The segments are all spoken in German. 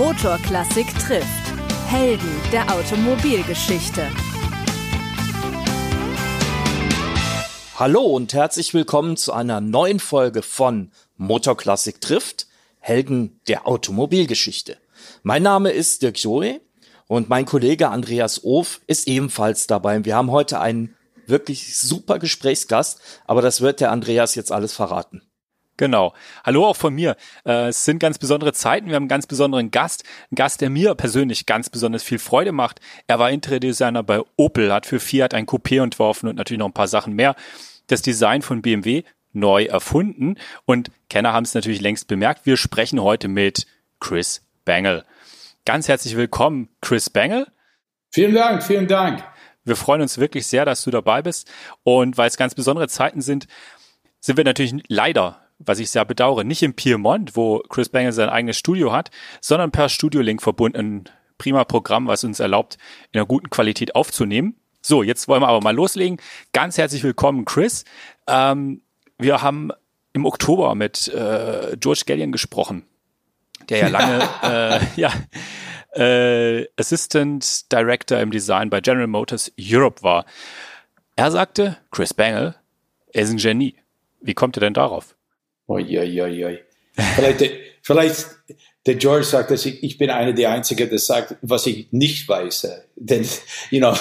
Motorklassik trifft. Helden der Automobilgeschichte. Hallo und herzlich willkommen zu einer neuen Folge von Motorklassik trifft. Helden der Automobilgeschichte. Mein Name ist Dirk Joe und mein Kollege Andreas Of ist ebenfalls dabei. Wir haben heute einen wirklich super Gesprächsgast, aber das wird der Andreas jetzt alles verraten. Genau. Hallo auch von mir. Äh, es sind ganz besondere Zeiten. Wir haben einen ganz besonderen Gast. Ein Gast, der mir persönlich ganz besonders viel Freude macht. Er war Interiordesigner bei Opel, hat für Fiat ein Coupé entworfen und natürlich noch ein paar Sachen mehr. Das Design von BMW neu erfunden. Und Kenner haben es natürlich längst bemerkt. Wir sprechen heute mit Chris Bangle. Ganz herzlich willkommen, Chris Bangle. Vielen Dank, vielen Dank. Wir freuen uns wirklich sehr, dass du dabei bist. Und weil es ganz besondere Zeiten sind, sind wir natürlich leider was ich sehr bedauere, nicht im Piemont, wo Chris Bangle sein eigenes Studio hat, sondern per Studio-Link verbunden. Prima Programm, was uns erlaubt, in einer guten Qualität aufzunehmen. So, jetzt wollen wir aber mal loslegen. Ganz herzlich willkommen, Chris. Ähm, wir haben im Oktober mit äh, George Gallion gesprochen, der ja lange äh, ja, äh, Assistant Director im Design bei General Motors Europe war. Er sagte, Chris Bangle, er ist ein Genie. Wie kommt er denn darauf? Oi. Vielleicht, vielleicht der George sagt, dass ich, ich bin einer der Einzigen, der sagt, was ich nicht weiß. Denn, you know,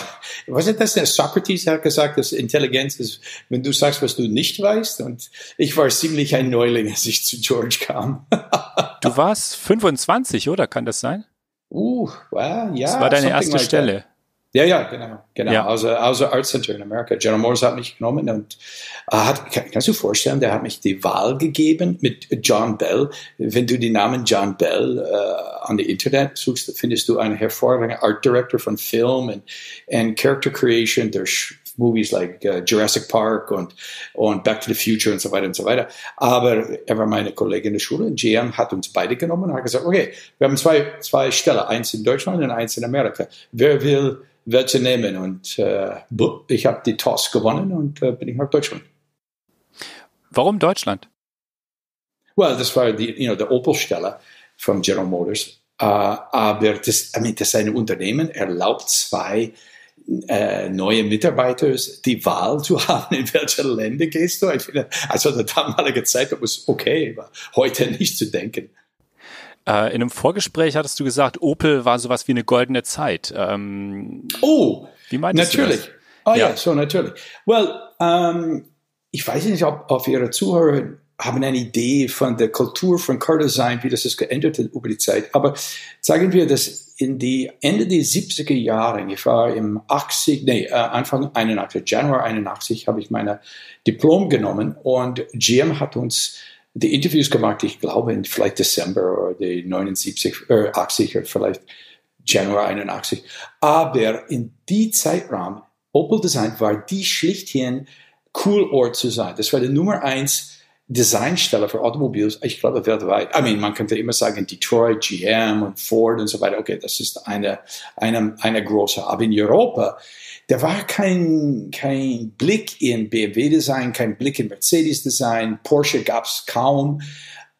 was ist das? Der Socrates hat gesagt, dass Intelligenz ist, wenn du sagst, was du nicht weißt. Und ich war ziemlich ein Neuling, als ich zu George kam. du warst 25, oder? Kann das sein? Uh, well, ja. Das war deine erste like Stelle. That. Ja, ja, genau, genau. Ja. Also, also Art Center in Amerika. General Motors hat mich genommen und äh, hat, kann, kannst du dir vorstellen, der hat mich die Wahl gegeben mit John Bell. Wenn du den Namen John Bell äh, an der Internet suchst, findest du einen hervorragenden Art Director von Film und, und Character Creation durch Movies like uh, Jurassic Park und, und Back to the Future und so weiter und so weiter. Aber er war meine Kollegin in der Schule GM hat uns beide genommen und hat gesagt, okay, wir haben zwei, zwei Stellen, eins in Deutschland und eins in Amerika. Wer will welche nehmen. Und äh, ich habe die Toss gewonnen und äh, bin ich nach Deutschland. Warum Deutschland? Well, das war die, you know, der Opel-Stelle von General Motors. Uh, aber das, I mean, das ist ein Unternehmen, erlaubt zwei äh, neue Mitarbeiter die Wahl zu haben, in welche Länder gehst du. Ich finde, also der damalige Zeit war es okay, aber heute nicht zu denken. Äh, in einem Vorgespräch hattest du gesagt, Opel war sowas wie eine goldene Zeit. Ähm, oh, wie meinst natürlich. du das? Oh ja, ja so natürlich. Well, ähm, ich weiß nicht, ob, ob Ihre Zuhörer haben eine Idee von der Kultur von Car Design, wie das ist geändert hat über die Zeit. Aber sagen wir, dass in die Ende der 70er Jahre, ich war im 80, nee, äh, Anfang 81, Januar 81, habe ich meine Diplom genommen und GM hat uns die Interviews gemacht, ich glaube, in vielleicht Dezember oder die 79, äh, 80 oder vielleicht Januar 81. Aber in die Zeitraum, Opel Design war die schlichthin cool Ort zu sein. Das war der Nummer eins Designstelle für Automobils, ich glaube weltweit. I mean, man könnte immer sagen Detroit, GM und Ford und so weiter. Okay, das ist eine, eine, eine große. Aber in Europa, da war kein, kein Blick in BMW-Design, kein Blick in Mercedes-Design, Porsche gab es kaum.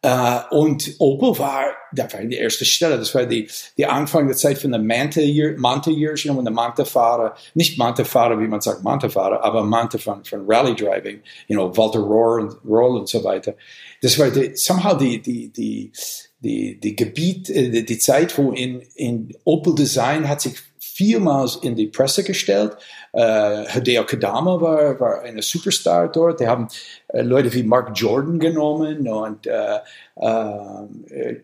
Uh, und Opel war, da war die erste Stelle, das war die, die Anfang der Zeit von der Manta Years, you know, der Manta-Fahrer, nicht Manta-Fahrer, wie man sagt, Manta-Fahrer, aber Manta von, von Rally Driving, you know, Walter Rohr und Roll und so weiter. Das war die, somehow die, die, die, die, die Gebiet, äh, die, die Zeit, wo in, in Opel Design hat sich vielmals in die Presse gestellt. Äh, Hideo Kadama war, war eine Superstar dort. Die haben äh, Leute wie Mark Jordan genommen und äh, äh,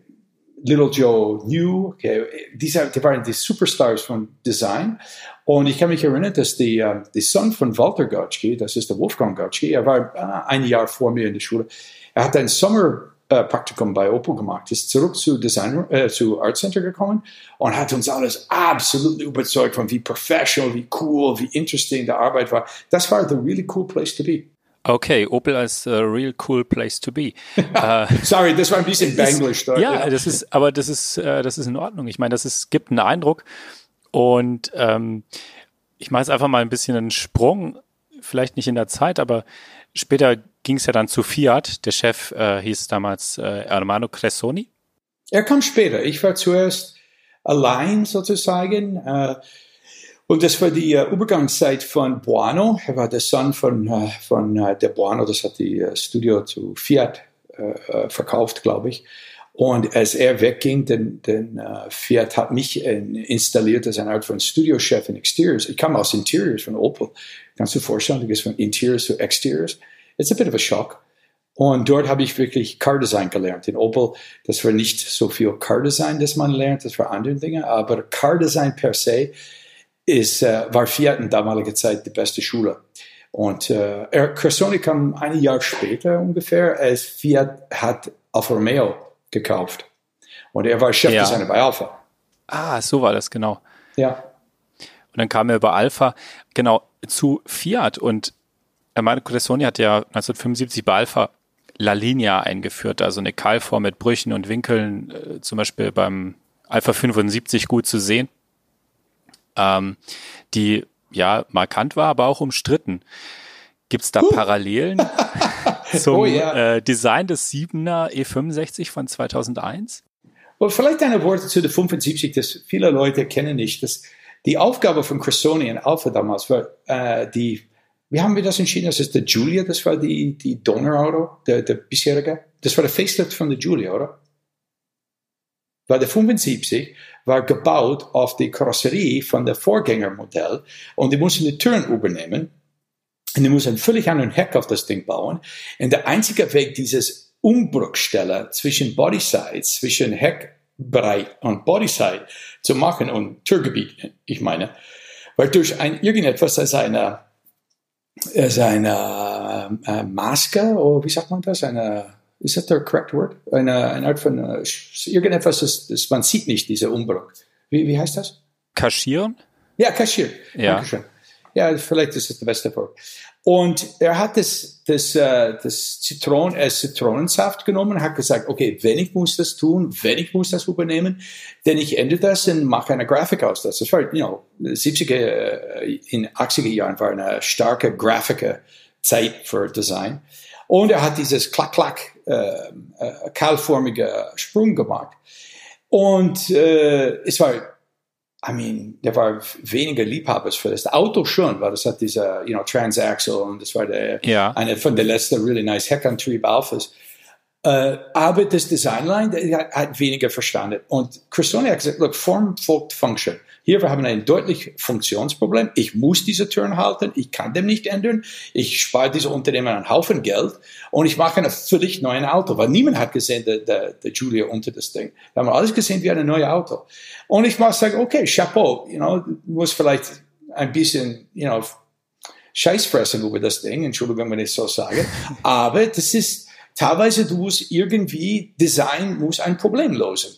Little Joe New. Okay. Diese, die waren die Superstars von Design. Und ich kann mich erinnern, dass die, uh, die Sohn von Walter Gotschke, das ist der Wolfgang Gotschke, er war uh, ein Jahr vor mir in der Schule. Er hat ein Sommer äh, Praktikum bei Opel gemacht, ist zurück zu Design, äh, zu Art Center gekommen und hat uns alles absolut überzeugt von wie professional, wie cool, wie interesting die Arbeit war. Das war the really cool place to be. Okay, Opel als a real cool place to be. uh, Sorry, das war ein bisschen Banglish. Ja, ja, das ist, aber das ist, äh, das ist in Ordnung. Ich meine, das ist, gibt einen Eindruck und ähm, ich mache jetzt einfach mal ein bisschen einen Sprung, vielleicht nicht in der Zeit, aber später ging es ja dann zu Fiat. Der Chef äh, hieß damals äh, Armano Cressoni. Er kam später. Ich war zuerst allein sozusagen. Äh, und das war die uh, Übergangszeit von Buono. Er war der Sohn von, uh, von uh, der Buono, das hat die Studio zu Fiat verkauft, glaube ich. Und als er wegging, dann, dann Fiat hat mich installiert als eine Art von Studiochef in Exteriors. Ich kam aus Interiors von Opel. Kannst du vorstellen, du gehst von Interiors zu Exteriors. It's a bit of a shock. Und dort habe ich wirklich Car Design gelernt. In Opel, das war nicht so viel Car Design, das man lernt, das war andere Dinge, aber Car Design per se ist, äh, war Fiat in damaliger Zeit die beste Schule. Und äh, Cressoni kam ein Jahr später ungefähr, als Fiat hat Alfa Romeo gekauft. Und er war Chefdesigner ja. bei Alfa. Ah, so war das, genau. Ja. Und dann kam er über Alfa, genau, zu Fiat. Und Armando Cressoni hat ja 1975 bei Alfa La Linea eingeführt, also eine Keilform mit Brüchen und Winkeln, äh, zum Beispiel beim Alpha 75 gut zu sehen ähm, die ja markant war, aber auch umstritten. Gibt es da huh. Parallelen zum oh, yeah. äh, Design des 7er E65 von 2001? Well, vielleicht eine Worte zu der 75, das viele Leute kennen nicht. Das, die Aufgabe von Cressoni und Alpha damals war äh, die, wie haben wir das entschieden? Das ist der Julia, das war die, die Donnerauto, der, der bisherige. Das war der Facelift von der Julia, oder? Weil der 75 war gebaut auf die Karosserie von der Vorgängermodell und die mussten die Türen übernehmen und die mussten völlig anderen Heck auf das Ding bauen. Und der einzige Weg, dieses Umbruchstelle zwischen Bodyside, zwischen Heckbreit und Bodyside zu machen und Türgebiet, ich meine, war durch ein irgendetwas als eine, als eine äh, Maske, oder wie sagt man das, eine ist das der correct word? Eine, eine Art von uh, irgendetwas, das, das, man sieht nicht, dieser Umbruch. Wie, wie heißt das? Kaschieren? Ja, kaschieren. Ja. Dankeschön. Ja, vielleicht ist es das beste Wort. Und er hat das, das, äh, das Zitronen, äh, Zitronensaft genommen, hat gesagt, okay, wenn ich muss das tun, wenn ich muss das übernehmen, denn ich ändere das und mache eine Grafik aus das. Das war, you know, 70er, äh, in 80er Jahren war eine starke Grafiker Zeit für Design. Und er hat dieses Klack-Klack, äh, äh, kahlförmige Sprung gemacht. Und äh, es war, I mean, der war weniger Liebhabers für das Auto schon, weil das hat dieser, you know, Transaxle und das war der, ja. eine von der letzten really nice Heckantrieb Alphas. Uh, aber das Designline der hat weniger verstanden. Und Cristoni hat gesagt, look, Form folgt Function. Hier, wir haben ein deutlich Funktionsproblem. Ich muss diese Türen halten. Ich kann dem nicht ändern. Ich spare diese Unternehmen einen Haufen Geld und ich mache ein völlig neues Auto, weil niemand hat gesehen, der, der, der Julia unter das Ding. Wir haben alles gesehen wie ein neues Auto. Und ich muss sagen, okay, Chapeau, you know, muss vielleicht ein bisschen, you know, Scheißfressen über das Ding, Entschuldigung, wenn ich so sage. Aber das ist, teilweise du musst irgendwie Design muss ein Problem lösen.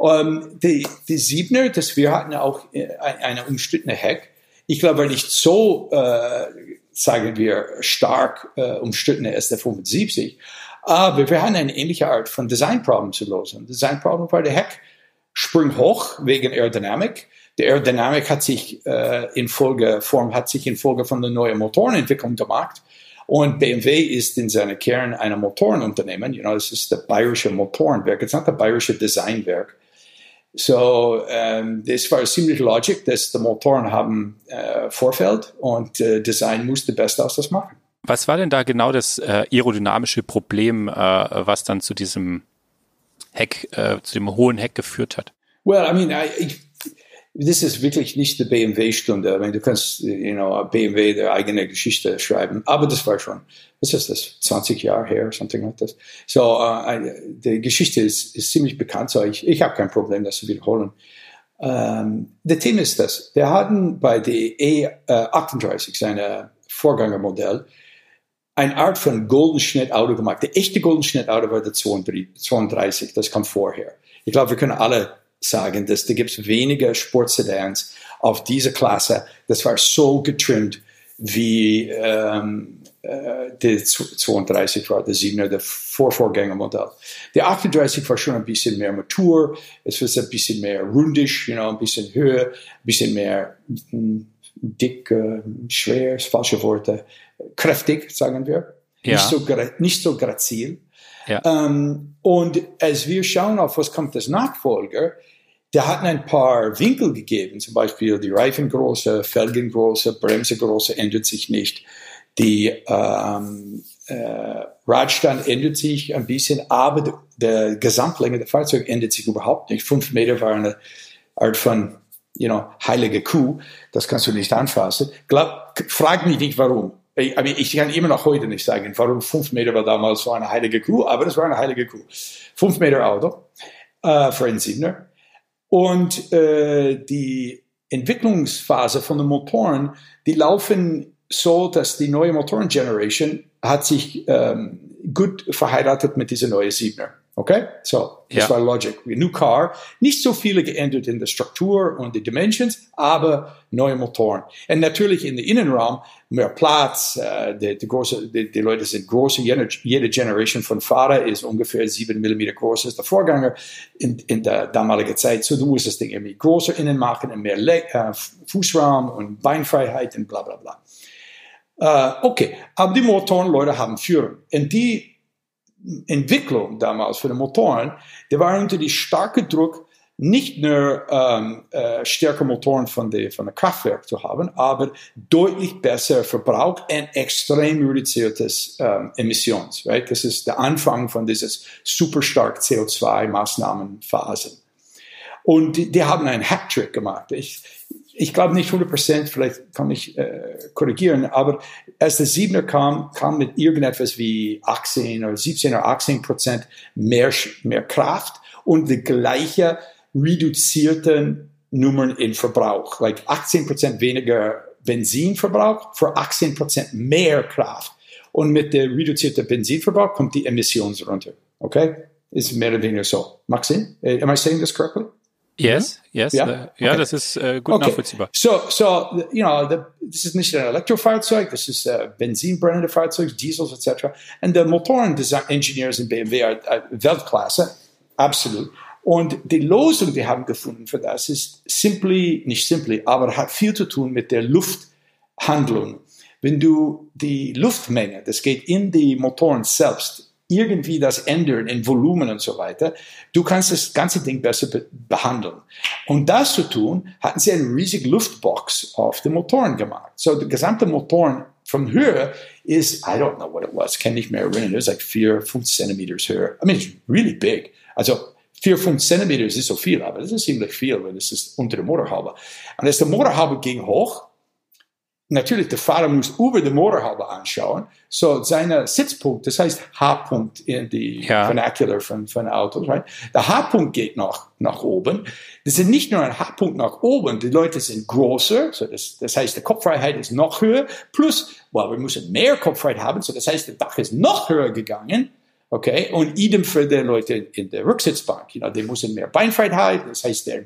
Ähm, die, die Siebner, das wir hatten auch äh, eine umstrittene Heck. Ich glaube nicht so, äh, sagen wir, stark äh, umstrittene als der 75. Aber wir hatten eine ähnliche Art von Designproblem zu lösen. Designproblem war der Heck sprung hoch wegen Aerodynamik. Die Aerodynamik hat sich äh, in Folge, Form hat sich in Folge von der neuen Motorenentwicklung gemacht. Und BMW ist in seiner Kern ein Motorenunternehmen. You know, es ist das bayerische Motorenwerk. Es ist nicht das bayerische Designwerk. So, ähm, das war ziemlich logisch, dass die Motoren haben äh, Vorfeld und äh, Design musste best aus das machen. Was war denn da genau das äh, aerodynamische Problem, äh, was dann zu diesem Heck, äh, zu dem hohen Heck geführt hat? Well, I mean, I, ich, das ist wirklich nicht die BMW-Stunde. Du kannst, you know, BMW der eigene Geschichte schreiben, aber das war schon, was ist das, 20 Jahre her, something like that. So, uh, die Geschichte ist, ist ziemlich bekannt, so ich, ich habe kein Problem, das zu wiederholen. Um, ähm, der Thema ist das, wir hatten bei der E38, seine Vorgängermodell, eine Art von Goldenschnitt-Auto gemacht. Der echte Goldenschnitt-Auto war der 32, das kam vorher. Ich glaube, wir können alle sagen, dass da gibt es weniger Sportsedans auf diese Klasse. Das war so getrimmt wie ähm, äh, der 32 war, der 7er, der Vorvorgängermodell. Der 38 war schon ein bisschen mehr matur, es war ein bisschen mehr rundisch, you know, ein bisschen höher, ein bisschen mehr hm, dick, äh, schwer, falsche Worte, kräftig, sagen wir. Ja. Nicht, so, nicht so grazil. Ja. Ähm, und als wir schauen auf, was kommt als Nachfolger, der hat ein paar Winkel gegeben, zum Beispiel die Reifengröße, Felgengröße, Bremsegröße ändert sich nicht. Die ähm, äh, Radstand ändert sich ein bisschen, aber die, die Gesamtlänge der Fahrzeuge ändert sich überhaupt nicht. Fünf Meter war eine Art von you know, heilige Kuh, das kannst du nicht anfassen. Glaub, frag mich nicht warum. Ich, aber ich kann immer noch heute nicht sagen, warum fünf Meter war damals so eine heilige Kuh, aber das war eine heilige Kuh. Fünf Meter Auto äh, für einen Siebener. Und äh, die Entwicklungsphase von den Motoren, die laufen so, dass die neue Motoren-Generation hat sich ähm, gut verheiratet mit dieser neuen Siebener. Okay? So, das ja. war Logic. New Car. Nicht so viele geändert in der Struktur und die Dimensions, aber neue Motoren. Und natürlich in der Innenraum mehr Platz. Äh, die, die, große, die, die, Leute sind große. Jede, jede Generation von Fahrer ist ungefähr sieben Millimeter groß als der Vorgänger in, in der damaligen Zeit. So, du musst das Ding irgendwie größer innen machen und mehr Le äh, Fußraum und Beinfreiheit und bla, bla, bla. Uh, okay, aber die Motoren, Leute haben Führung. Und die Entwicklung damals für die Motoren, die waren unter die starke Druck, nicht nur ähm, äh, stärkere Motoren von der von der Kraftwerk zu haben, aber deutlich besser Verbrauch und extrem reduziertes ähm, Emissions. Right? Das ist der Anfang von dieses super stark CO2-Maßnahmenphasen. Und die, die haben einen Hacktrick gemacht. Ich, ich glaube nicht 100 Prozent, vielleicht kann ich äh, korrigieren, aber als der Siebener kam, kam mit irgendetwas wie 18 oder 17 oder 18 Prozent mehr, mehr Kraft und die gleiche reduzierten Nummern in Verbrauch. Like 18 Prozent weniger Benzinverbrauch für 18 Prozent mehr Kraft. Und mit der reduzierten Benzinverbrauch kommt die Emissionen runter. Okay? Ist mehr oder weniger so. Macht Sinn? Am I saying this correctly? Yes, yes. Ja, uh, ja das ist uh, gut okay. nachvollziehbar. So, so, you know, the, das ist nicht ein Elektrofahrzeug, das ist uh, benzinbrennende Fahrzeug, Diesels etc. Und die Motoreningenieurs in BMW are, are Weltklasse, absolut. Und die Lösung, die haben gefunden für das, ist simply, nicht simply, aber hat viel zu tun mit der Lufthandlung. Wenn du die Luftmenge, das geht in die Motoren selbst, irgendwie das ändern in Volumen und so weiter. Du kannst das ganze Ding besser be behandeln. Um das zu tun, hatten sie eine riesige Luftbox auf den Motoren gemacht. So, die gesamte Motoren von Höhe ist, I don't know what it was, kann nicht mehr erinnern, it was like vier, fünf Zentimeters höher. I mean, it's really big. Also, vier, fünf Zentimeter ist so viel, aber das ist ziemlich viel, weil das ist unter der Motorhaube. Und als der Motorhaube ging hoch, natürlich, der Fahrer muss über die Motorhaube anschauen. So, seine Sitzpunkt, das heißt H-Punkt in die ja. Vernacular von, von Autos, right? Der H-Punkt geht nach, nach oben. Das ist nicht nur ein H-Punkt nach oben, die Leute sind größer, so das, das heißt, die Kopffreiheit ist noch höher, plus, well, wir müssen mehr Kopffreiheit haben, so das heißt, der Dach ist noch höher gegangen. Okay, und idem für die Leute in der Rücksitzbank. You know, die müssen mehr Beinfreiheit haben, das heißt, der,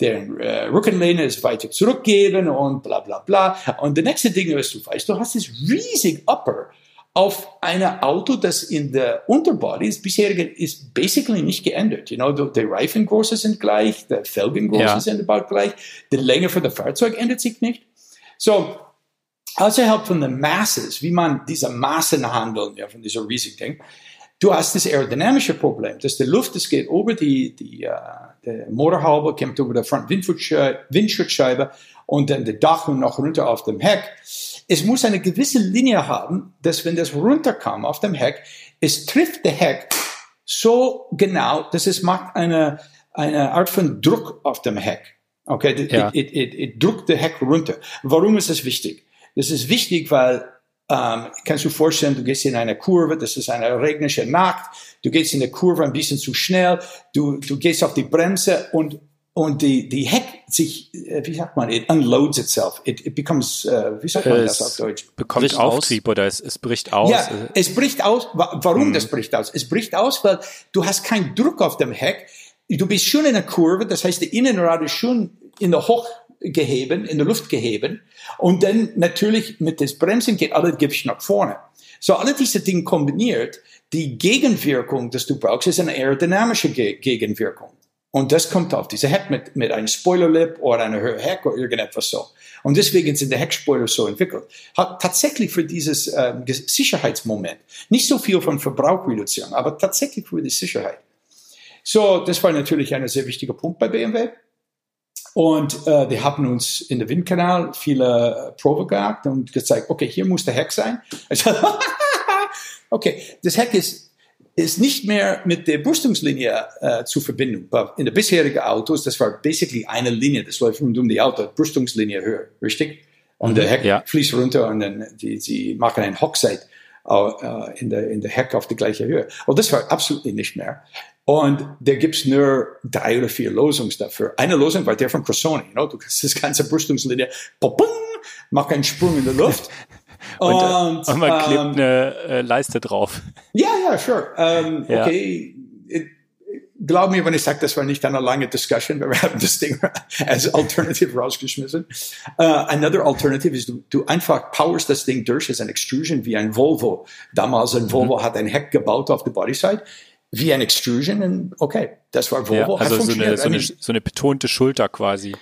der äh, Rückenlehne ist weiter zurückgeben und bla bla bla. Und der nächste Ding ist, du weißt, du hast das riesig Upper auf ein Auto, das in der Unterbody ist bisherige ist basically nicht geändert. You know, die Reifengröße sind gleich, die Felgengröße ja. sind about gleich, die Länge für das Fahrzeug ändert sich nicht. So, außerhalb von den Masses, wie man diese Massen handeln, ja, von dieser riesigen Ding, Du hast das aerodynamische Problem, dass die Luft, das geht über die, die, uh, die Motorhaube, kommt über die Front-Windschutzscheibe und dann die Dach und noch runter auf dem Heck. Es muss eine gewisse Linie haben, dass wenn das runterkam auf dem Heck, es trifft der Heck so genau, dass es macht eine, eine Art von Druck auf dem Heck. Okay, ja. it, it, it, it drückt der Heck runter. Warum ist das wichtig? Das ist wichtig, weil ähm, kannst du vorstellen, du gehst in eine Kurve, das ist eine regnische Nacht, du gehst in der Kurve ein bisschen zu schnell, du, du gehst auf die Bremse und, und die, die Heck sich, äh, wie sagt man, it unloads itself, it, it becomes, uh, wie sagt man es das auf Deutsch? Bekommt bricht Auftrieb aus. oder es, es bricht aus. Ja, es bricht aus. Warum mhm. das bricht aus? Es bricht aus, weil du hast keinen Druck auf dem Heck, du bist schon in der Kurve, das heißt, die Innenrad ist schon in der Hoch, geheben, in der Luft geheben. Und dann natürlich mit das Bremsen geht alle Gewicht nach vorne. So alle diese Dinge kombiniert, die Gegenwirkung, dass du brauchst, ist eine aerodynamische Ge Gegenwirkung. Und das kommt auf diese Heck mit, mit einem Spoilerlip oder einer Heck oder irgendetwas so. Und deswegen sind die Heckspoiler so entwickelt. Hat tatsächlich für dieses ähm, Sicherheitsmoment. Nicht so viel von Verbrauchreduktion, aber tatsächlich für die Sicherheit. So, das war natürlich ein sehr wichtiger Punkt bei BMW. Und äh, die haben uns in der Windkanal viele Probe gehabt und gezeigt, okay, hier muss der Heck sein. okay, das Heck ist, ist nicht mehr mit der Brüstungslinie äh, zu verbinden. In der bisherigen Autos, das war basically eine Linie, das läuft rund um die Auto, Brüstungslinie höher, richtig? Und der mhm, Heck ja. fließt runter und dann die, sie machen ein Hockside äh, in, der, in der Heck auf die gleiche Höhe. Und das war absolut nicht mehr. Und da gibt's nur drei oder vier Lösungen dafür. Eine Lösung war der von Cressoni. You know? Du kannst das ganze Brüstungslinie, mach einen Sprung in der Luft. und, und, und, man klebt ähm, eine äh, Leiste drauf. Ja, ja, sure. Ähm, ja. Okay, glaub mir, wenn ich sage, das war nicht eine lange Discussion, wir haben das Ding als Alternative rausgeschmissen. Uh, another alternative ist, du, du einfach powerst das Ding durch, ist ein Extrusion wie ein Volvo. Damals ein Volvo mhm. hat ein Heck gebaut auf der Bodyside wie ein Extrusion. Okay, das war Volvo. Ja, also so eine, so, eine, so eine betonte Schulter quasi.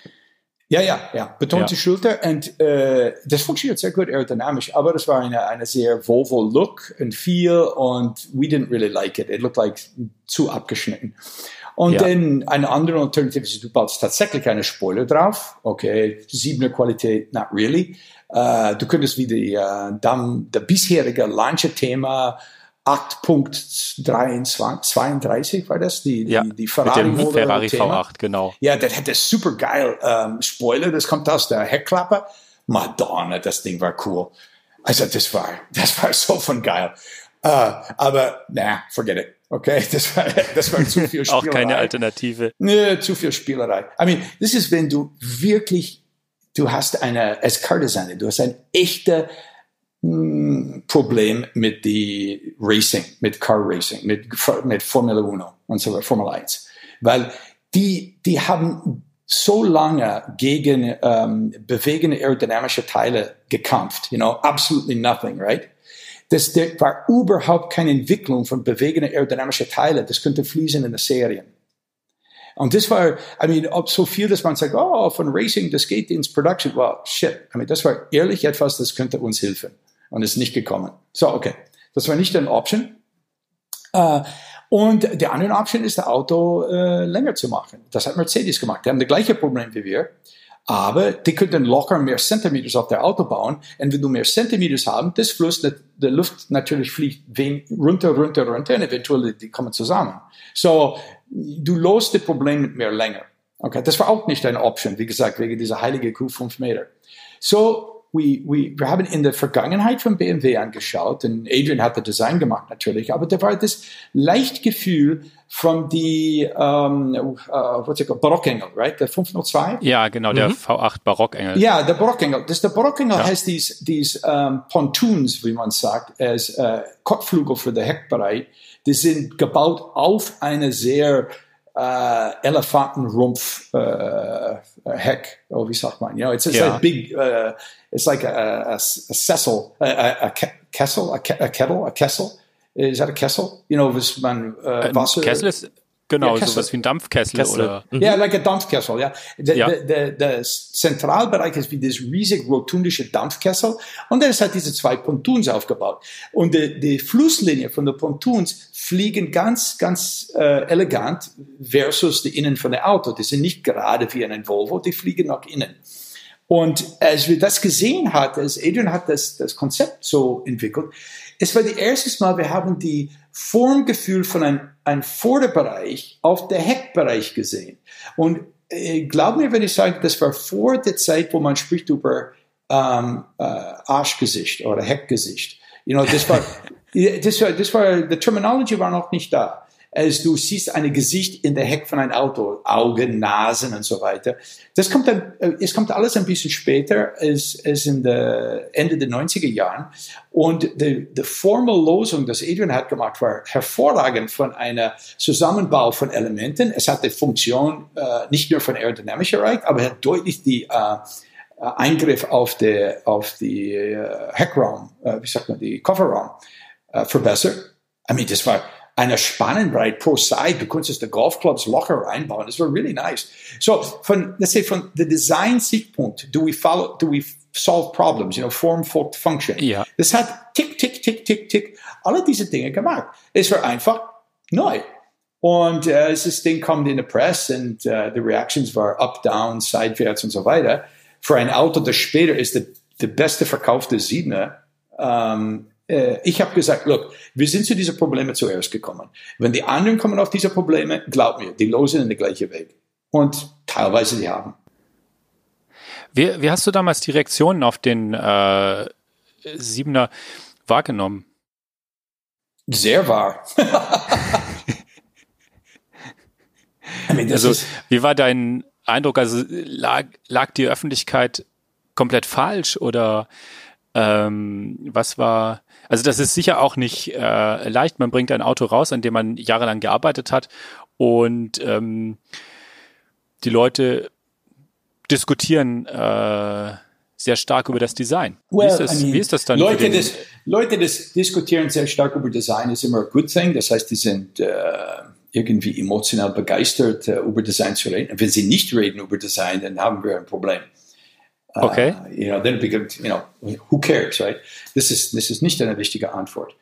Ja, ja, ja, betonte ja. Schulter und äh, das funktioniert sehr gut aerodynamisch, aber das war eine, eine sehr Volvo-Look und Feel und we didn't really like it. It looked like zu abgeschnitten. Und ja. dann eine andere Alternative ist, du baust tatsächlich eine Spoiler drauf. Okay, siebener Qualität, not really. Uh, du könntest wie die, uh, der bisherige Launcher-Thema 8.32 war das, die, ja, die, die Ferrari, mit dem Ferrari V8, genau. Ja, das hätte super geil ähm, Spoiler, das kommt aus der Heckklappe. Madonna, das Ding war cool. Also das war, das war so von geil. Uh, aber na, forget it. Okay, das war, das war zu viel Spielerei. Auch keine Alternative. Nee, zu viel Spielerei. I mean, das ist, wenn du wirklich, du hast eine, als Car Designer, du hast eine echte Problem mit die Racing, mit Car Racing, mit, mit Formel 1 und so weiter, Formel 1. Weil die, die haben so lange gegen ähm, bewegende aerodynamische Teile gekämpft, you know, absolutely nothing, right? Das der war überhaupt keine Entwicklung von bewegenden aerodynamischen Teile. Das könnte fließen in der Serien. Und das war, I mean, ob so viel, dass man sagt, oh, von Racing, das geht ins Production. Well, shit. I mean, das war ehrlich etwas, das könnte uns helfen und ist nicht gekommen. So, okay. Das war nicht eine Option. Äh, und die andere Option ist, das Auto äh, länger zu machen. Das hat Mercedes gemacht. Die haben das gleiche Problem wie wir. Aber die könnten locker mehr Zentimeter auf der Auto bauen. Und wenn du mehr Zentimeter haben, das Fluss, der, Luft natürlich fliegt runter, runter, runter und eventuell die kommen zusammen. So, du löst das Problem mit mehr Länge. Okay, das war auch nicht eine Option, wie gesagt, wegen dieser heilige Kuh 5 Meter. So, we, we, wir haben in der Vergangenheit von BMW angeschaut, und Adrian hat das Design gemacht natürlich, aber da war das Leichtgefühl von die, um, uh, what's it called, Barockengel, right? Der 502? Ja, genau, der mhm. V8 Barockengel. Ja, der Barockengel. Das, der Barockengel ja. heißt dies, dies um, Pontoons, wie man sagt, als uh, Kotflügel für den Heckbereich. Die sind gebaut auf eine sehr uh, Elefantenrumpf uh, heck. Oh, wie sagt man? You know, it's, it's yeah. like big. Uh, it's like a, a, a Cecil, a, a, a Kessel, a, a kettle, a Kessel. Is that a Kessel? You know, was man uh, Wasser. Kessel ist Genau, ja, sowas wie ein Dampfkessel Kessel. oder. Mhm. Ja, like a Dampfkessel, ja. Der, ja. Der, der, Zentralbereich ist wie das riesig rotundische Dampfkessel und es hat diese zwei Pontoons aufgebaut. Und die, die Flusslinie von den Pontoons fliegen ganz, ganz äh, elegant versus die Innen von der Auto. Die sind nicht gerade wie ein Volvo, die fliegen nach innen. Und als wir das gesehen hatten, als Adrian hat das, das Konzept so entwickelt, es war das erste Mal, wir haben die Formgefühl von einem, einem Vorderbereich auf der Heckbereich gesehen. Und äh, glaub mir, wenn ich sage, das war vor der Zeit, wo man spricht über ähm, äh, Arschgesicht oder Heckgesicht. You know, das war, das war, das war, die Terminology war noch nicht da du siehst ein Gesicht in der Heck von einem Auto, Augen, Nasen und so weiter. Das kommt dann, äh, es kommt alles ein bisschen später als, als in der Ende der 90er Jahren. Und die, die Formellosung, das Adrian hat gemacht, war hervorragend von einer Zusammenbau von Elementen. Es hat die Funktion äh, nicht nur von Aerodynamik erreicht, aber hat deutlich die äh, Eingriff auf die, auf die äh, Heckraum, äh, wie sagt man, die Kofferraum äh, verbessert. I mean, das war eine Spannenbreit pro Side. Du konntest die Golfclubs locker reinbauen. Das war really nice. So, von, let's say, von der Design-Sichtpunkt, do we follow, do we solve problems, you know, form, folgt, function. Ja. Das hat tick, tick, tick, tick, tick, alle diese Dinge gemacht. Es war einfach neu. Und äh, das Ding kommt in die Press und äh, die Reactions waren up, down, seitwärts und so weiter. Für ein Auto, das später ist der, der beste verkaufte Siebener. Ähm, äh, ich habe gesagt, look, wir sind zu diesen Problemen zuerst gekommen. Wenn die anderen kommen auf diese Probleme, glaub mir, die losen in den gleichen Weg. Und teilweise die haben. Wie, wie hast du damals die Reaktionen auf den äh, Siebener wahrgenommen? Sehr wahr. I mean, also, wie war dein Eindruck? Also lag, lag die Öffentlichkeit komplett falsch oder ähm, was war? Also das ist sicher auch nicht äh, leicht. Man bringt ein Auto raus, an dem man jahrelang gearbeitet hat und ähm, die Leute diskutieren äh, sehr stark über das Design. Well, wie, ist das, I mean, wie ist das dann? Leute, das, Leute das diskutieren sehr stark über Design ist immer a good thing. Das heißt, die sind äh, irgendwie emotional begeistert, äh, über Design zu reden. Wenn sie nicht reden über Design, dann haben wir ein Problem. Uh, okay. Uh, you know, then it becomes, you know, who cares, right? Das ist, das ist nicht eine wichtige Antwort.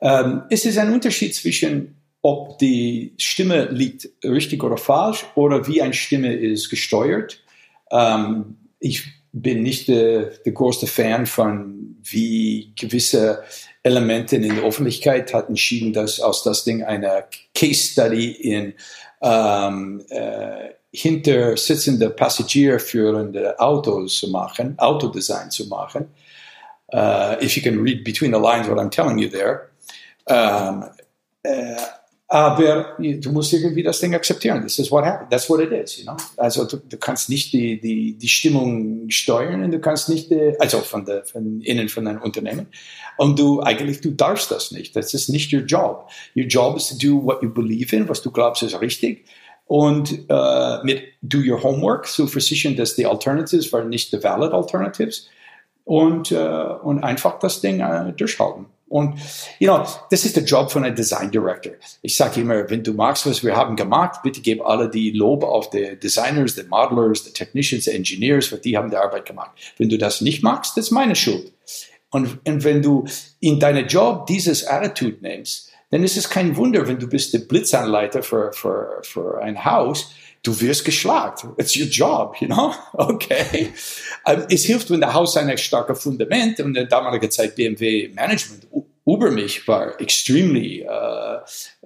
Um, es ist ein Unterschied zwischen, ob die Stimme liegt richtig oder falsch oder wie eine Stimme ist gesteuert. Um, ich bin nicht der, der größte Fan von, wie gewisse Elemente in der Öffentlichkeit hat entschieden, dass aus das Ding eine Case Study in ähm, äh, hinter sitzende Passagier führende Autos zu machen, Autodesign zu machen. Uh, if you can read between the lines what I'm telling you there. Um, äh, aber du musst irgendwie das Ding akzeptieren. Das ist what happened. That's what it is, you know. Also du, du kannst nicht die, die, die Stimmung steuern und du kannst nicht, die, also von der, von innen von deinem Unternehmen. Und du, eigentlich, du darfst das nicht. Das ist nicht your job. Your job is to do what you believe in, was du glaubst ist richtig. Und äh, mit do your homework, zu versichern, dass die Alternatives waren nicht die valid Alternatives. Und, äh, und einfach das Ding äh, durchhalten. Und, you know, das ist der Job von einem Design Director. Ich sage immer, wenn du magst, was wir haben gemacht, bitte gib alle die Lob auf die Designers, die Modelers, die Technicians, die Engineers, weil die haben die Arbeit gemacht. Wenn du das nicht magst, das ist meine Schuld. Und, und wenn du in deinem Job dieses Attitude nimmst, dann ist es kein Wunder, wenn du bist der Blitzanleiter für, für, für ein Haus, du wirst geschlagen. It's your job, you know? Okay. Ähm, es hilft, wenn der Haus ein starkes Fundament und in der damaligen Zeit BMW Management über mich war extremely uh,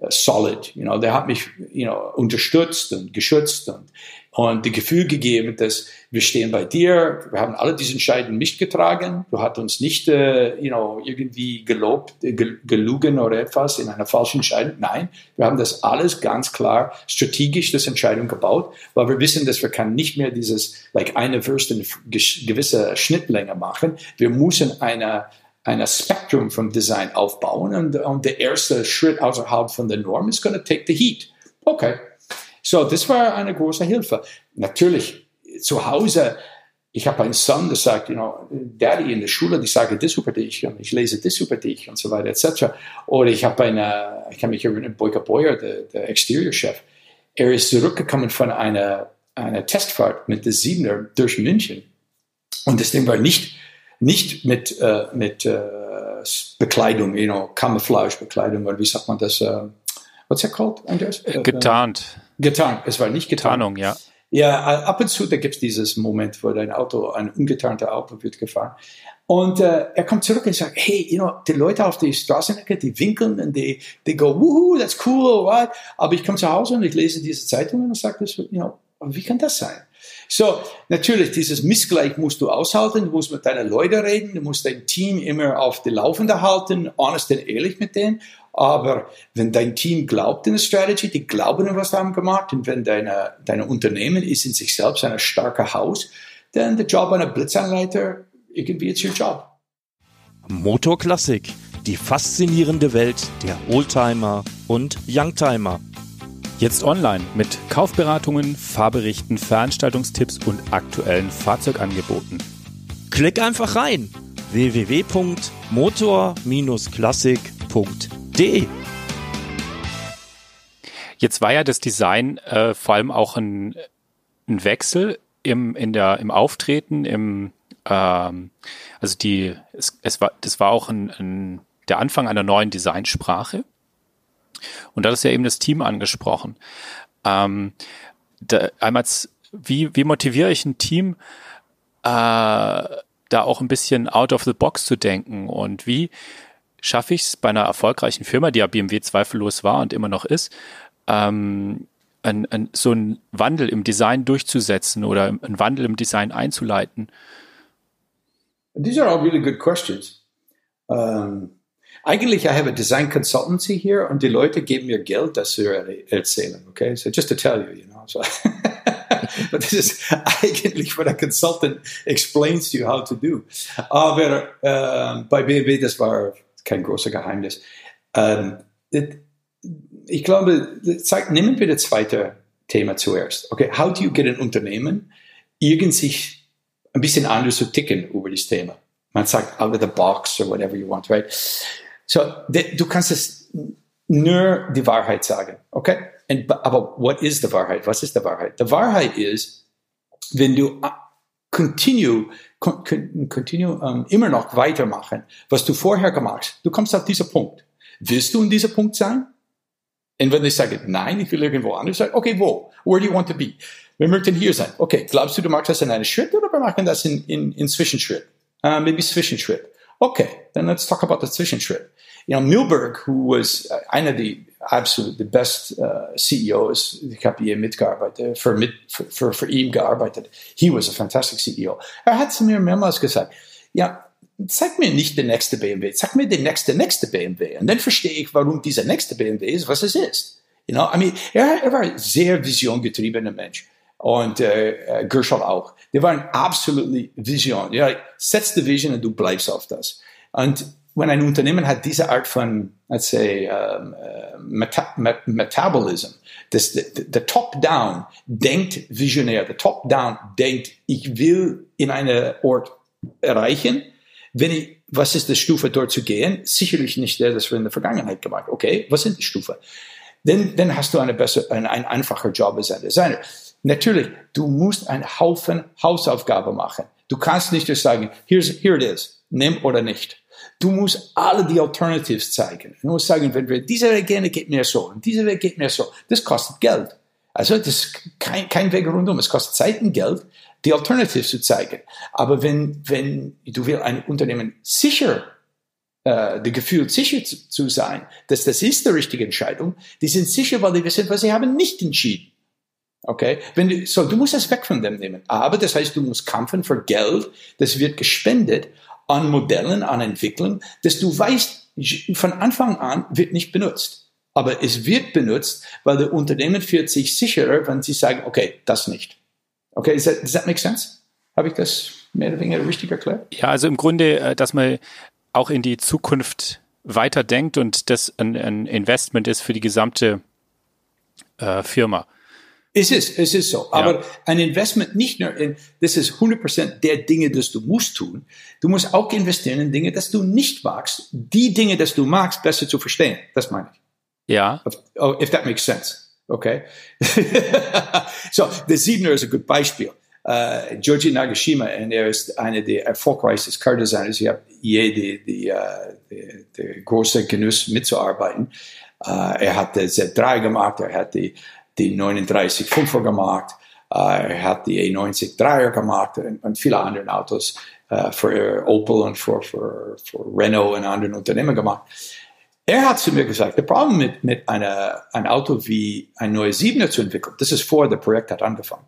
solid. You know, der hat mich, you know, unterstützt und geschützt und und die Gefühl gegeben, dass wir stehen bei dir, wir haben alle diese Entscheidungen mitgetragen, du hast uns nicht, äh, you know, irgendwie gelobt, äh, gelogen oder etwas in einer falschen Entscheidung. Nein, wir haben das alles ganz klar strategisch das Entscheidung gebaut, weil wir wissen, dass wir kann nicht mehr dieses, like eine Würste gewisse Schnittlänge machen. Wir müssen eine ein Spektrum vom Design aufbauen und, und der erste Schritt außerhalb von der Norm ist going to take the heat. Okay, so, das war eine große Hilfe. Natürlich, zu Hause, ich habe einen Sohn, der sagt, you know, Daddy in der Schule, die sagen das über dich und ich lese das über dich und so weiter etc. Oder ich habe eine, ich kann mich erinnern, Boyka Boyer, der, der Exterior-Chef, er ist zurückgekommen von einer, einer Testfahrt mit der Siebener durch München und das Ding war nicht, nicht mit, äh, mit äh, Bekleidung, you know, Camouflage-Bekleidung oder wie sagt man das, äh, what's it called, Andreas? Getarnt. Getarnt, es war nicht getarnt. Tarnung, ja. Ja, ab und zu, da gibt es dieses Moment, wo dein Auto, ein ungetarnter Auto wird gefahren. Und äh, er kommt zurück und sagt, hey, you know, die Leute auf der Straßenecke, die winkeln und die, die go, woohoo, that's cool, right? Aber ich komme zu Hause und ich lese diese Zeitung und sage, you know, wie kann das sein? So, natürlich, dieses Missgleich musst du aushalten, du musst mit deinen Leuten reden, du musst dein Team immer auf die Laufende halten, honest und ehrlich mit denen. Aber wenn dein Team glaubt in die Strategy, die glauben in was sie haben gemacht, und wenn deine, deine Unternehmen ist in sich selbst ein starker Haus, dann der Job einer Blitzanleiter, irgendwie ist your Job. Motorklassik, die faszinierende Welt der Oldtimer und Youngtimer. Jetzt online mit Kaufberatungen, Fahrberichten, Veranstaltungstipps und aktuellen Fahrzeugangeboten. Klick einfach rein www.motor-klassik.de Jetzt war ja das Design äh, vor allem auch ein, ein Wechsel im, in der, im Auftreten, im, ähm, also die, es, es war, das war auch ein, ein, der Anfang einer neuen Designsprache. Und da ist ja eben das Team angesprochen. Ähm, da, einmal, wie, wie motiviere ich ein Team, äh, da auch ein bisschen out of the box zu denken und wie schaffe ich es bei einer erfolgreichen Firma, die ja BMW zweifellos war und immer noch ist, ähm, ein, ein, so einen Wandel im Design durchzusetzen oder einen Wandel im Design einzuleiten? These are all really good questions. Um, eigentlich, I have a design consultancy here und die Leute geben mir Geld, das zu erzählen. Okay, so just to tell you, you know. So But this is eigentlich what a consultant explains to you how to do. Aber äh, bei BMW, das war kein großer Geheimnis. Ähm, ich glaube, zeig, nehmen wir das zweite Thema zuerst. Okay, how do you get ein Unternehmen, irgend sich ein bisschen anders zu ticken über das Thema? Man sagt out of the box or whatever you want, right? So, du kannst es nur die Wahrheit sagen, okay? And, aber what is the Wahrheit? Was ist die Wahrheit? Die Wahrheit ist, wenn du uh, continue, continue um, immer noch weitermachen, was du vorher gemacht hast, du kommst auf diesen Punkt. Willst du in diesem Punkt sein? Und wenn ich sage, nein, ich will irgendwo anders sein, okay, wo? Where do you want to be? Wir möchten hier sein. Okay, glaubst du, du machst das in einem Schritt oder wir machen das in, in, in Zwischenschritt? Uh, maybe Zwischenschritt. Okay, then let's talk about the Zwischenschritt. You know, Milberg, who was uh, einer der absolut the best uh, CEOs, ich habe hier mitgearbeitet, für, mit, für, für, für ihn gearbeitet. He was a fantastic CEO. Er hat zu mir mehrmals gesagt, ja, zeig mir nicht den nächste BMW, zeig mir den nächste, nächste BMW. Und dann verstehe ich, warum dieser nächste BMW ist, was es ist. You know, I mean, er, er war sehr visiongetriebener Mensch. Und äh, Gershall auch. Die waren absolut Vision. Ja, setz die Vision und du bleibst auf das. Und wenn ein Unternehmen hat diese Art von, let's say, um, uh, meta Metabolism, das, der Top-Down denkt visionär, der Top-Down denkt, ich will in einen Ort erreichen, wenn ich, was ist die Stufe dort zu gehen? Sicherlich nicht der, das wir in der Vergangenheit gemacht Okay, was sind die Stufen? Dann, dann hast du eine bessere, ein, ein einfacher Job als ein Designer. Natürlich, du musst einen Haufen Hausaufgaben machen. Du kannst nicht just sagen, here's, here it is, nimm oder nicht. Du musst alle die Alternatives zeigen. Du musst sagen, wenn wir diese Weg gehen, geht mir so. Und diese Weg geht mir so. Das kostet Geld. Also das ist kein, kein Weg rundum. Es kostet Zeit und Geld, die Alternatives zu zeigen. Aber wenn, wenn du willst ein Unternehmen sicher äh, das Gefühl, sicher zu, zu, sein, dass das ist die richtige Entscheidung, die sind sicher, weil die wissen, was sie haben nicht entschieden. Okay? Wenn du, so, du musst es weg von dem nehmen. Aber das heißt, du musst kämpfen für Geld, das wird gespendet an Modellen, an Entwicklung, dass du weißt, von Anfang an wird nicht benutzt. Aber es wird benutzt, weil der Unternehmen fühlt sich sicherer, wenn sie sagen, okay, das nicht. Okay, does that, does that make sense? Habe ich das mehr oder weniger richtig erklärt? Ja, also im Grunde, äh, dass man auch in die Zukunft weiterdenkt und das ein, ein Investment ist für die gesamte äh, Firma. Es ist, es ist so. Aber ja. ein Investment nicht nur in, das ist 100% der Dinge, das du musst tun. Du musst auch investieren in Dinge, das du nicht magst. Die Dinge, das du magst, besser zu verstehen. Das meine ich. Ja. If, oh, if that makes sense. Okay. so, der Siebner ist ein gutes Beispiel. Uh, Georgi Nagashima, und er ist einer der erfolgreichsten Car-Designers. Ich habe je die, die, uh, die, die große Genuss mitzuarbeiten. Uh, er hat die Z3 gemacht, er hat die die 39 5er gemacht, äh, er hat die E90 3er gemacht und, viele andere Autos äh, für Opel und für, für, für Renault und anderen Unternehmen gemacht. Er hat zu mir gesagt, der Problem mit, mit einer, ein Auto wie ein neues 7er zu entwickeln, das ist vor der Projekt hat angefangen,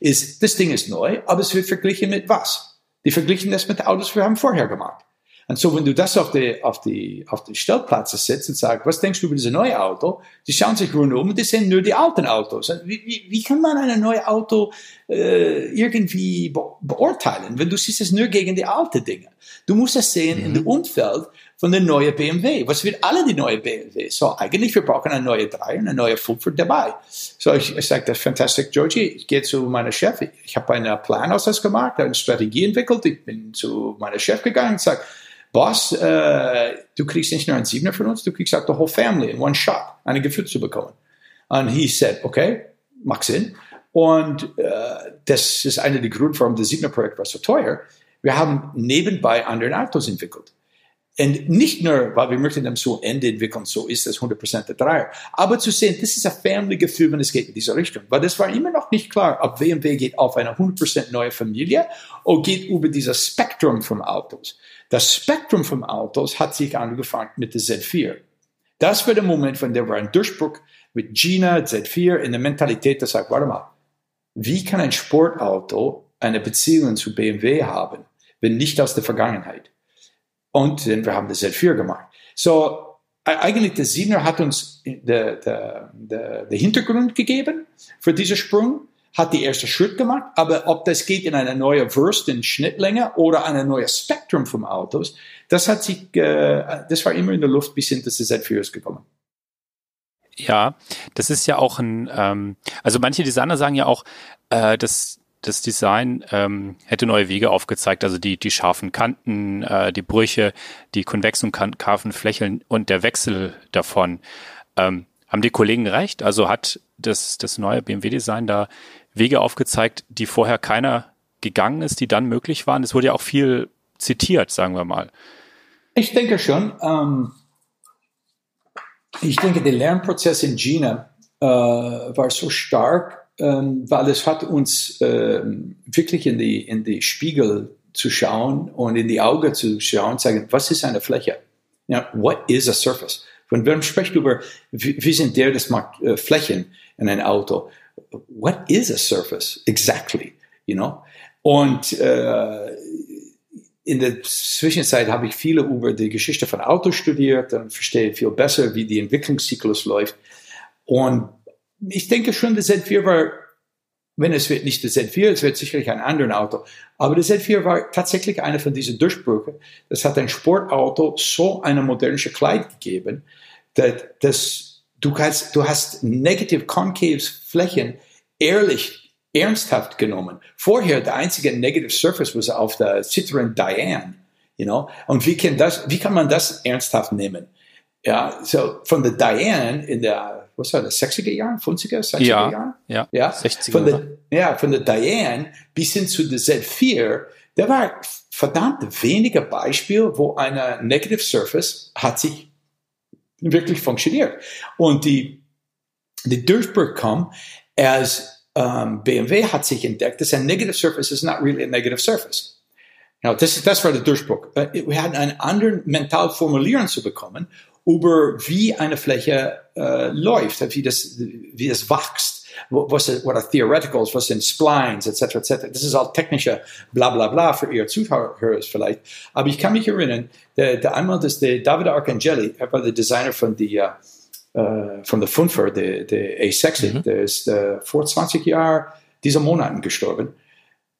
ist, das Ding ist neu, aber es wird verglichen mit was? Die verglichen das mit Autos, die wir haben vorher gemacht. Und so, wenn du das auf die, auf die, auf die Stellplätze setzt und sagst, was denkst du über dieses neue Auto? Die schauen sich rundum und die sehen nur die alten Autos. Wie, wie, wie kann man ein neues Auto äh, irgendwie be beurteilen, wenn du siehst es nur gegen die alten Dinge? Du musst es sehen mhm. in dem Umfeld von der neuen BMW. Was wird alle die neue BMW? So, eigentlich, wir brauchen eine neue 3 und eine neue 5 dabei. So, ich, ich sage, das ist fantastic, Georgie. Ich gehe zu meiner Chef. Ich habe einen Plan aus das gemacht, eine Strategie entwickelt. Ich bin zu meiner Chef gegangen und sage, Boss, äh, du kriegst nicht nur ein Siebener von uns, du kriegst auch the whole family in one shot, eine Gefühl zu bekommen. Und he said, okay, macht Sinn. Und äh, das ist einer der Gründe, warum das Signer-Projekt war so teuer. Wir haben nebenbei andere Autos entwickelt. Und nicht nur, weil wir möchten dem so Ende entwickeln, so ist das 100% der Dreier, aber zu sehen, das ist ein Family-Gefühl, wenn es geht in diese Richtung. Weil das war immer noch nicht klar, ob BMW geht auf eine 100% neue Familie oder geht über dieses Spektrum von Autos. Das Spektrum von Autos hat sich angefangen mit der Z4. Das war der Moment, wenn der war ein Durchbruch mit Gina, Z4, in der Mentalität, das sagt, warte mal, wie kann ein Sportauto eine Beziehung zu BMW haben, wenn nicht aus der Vergangenheit? Und wir haben das Z4 gemacht. So, eigentlich der Siebener hat uns der, der, der, der Hintergrund gegeben für diesen Sprung, hat die erste Schritt gemacht, aber ob das geht in eine neue Wurst in Schnittlänge oder eine neue Spektrum vom Autos, das hat sich, äh, das war immer in der Luft bis hin, dass das Z4 ist gekommen. Ja, das ist ja auch ein, ähm, also manche Designer sagen ja auch, äh, dass das Design ähm, hätte neue Wege aufgezeigt, also die, die scharfen Kanten, äh, die Brüche, die konvex und konkaven Flächeln und der Wechsel davon. Ähm, haben die Kollegen recht? Also hat das, das neue BMW-Design da Wege aufgezeigt, die vorher keiner gegangen ist, die dann möglich waren? Es wurde ja auch viel zitiert, sagen wir mal. Ich denke schon. Ähm, ich denke, der Lernprozess in China äh, war so stark, ähm, weil es hat uns ähm, wirklich in die, in die Spiegel zu schauen und in die Augen zu schauen, sagen, was ist eine Fläche? Ja, what is a surface? Wenn wir sprechen über, wie, sind der, das macht äh, Flächen in ein Auto. What is a surface? Exactly, you know? Und äh, in der Zwischenzeit habe ich viele über die Geschichte von Autos studiert und verstehe viel besser, wie die Entwicklungszyklus läuft. Und ich denke schon, der Z4 war, wenn es wird nicht der Z4, es wird sicherlich ein anderes Auto. Aber der Z4 war tatsächlich einer von diesen Durchbrüchen. Das hat ein Sportauto so eine modernische Kleid gegeben, dass, dass du hast, du hast negative concave Flächen ehrlich ernsthaft genommen. Vorher der einzige negative Surface war auf der Citroen Diane, you know. Und wie kann das, wie kann man das ernsthaft nehmen? Ja, so von der Diane in der was war das, 60er Jahren, 50er, 60er ja, Jahren? Ja, ja, 60er. Von der, ja, von der Diane bis hin zu der Z4, da war verdammt wenige Beispiele, wo eine Negative Surface hat sich wirklich funktioniert. Und die, die Durchbruch kam, als um, BMW hat sich entdeckt, dass ein Negative Surface is not really a negative surface. Now, das, das war der Durchbruch. Wir hatten einen anderen mental formulieren zu bekommen über wie eine Fläche äh, läuft, wie das, wie das wächst, was, what are theoreticals, was sind Splines, etc., etc. Das ist all technische bla bla bla für ihr Zuhörer vielleicht. Aber ich kann mich erinnern, der, der einmal, dass der David Arcangeli, er war der Designer von der uh, von der Funfer, der, der A60, mhm. der ist uh, vor 20 Jahren dieser Monaten gestorben.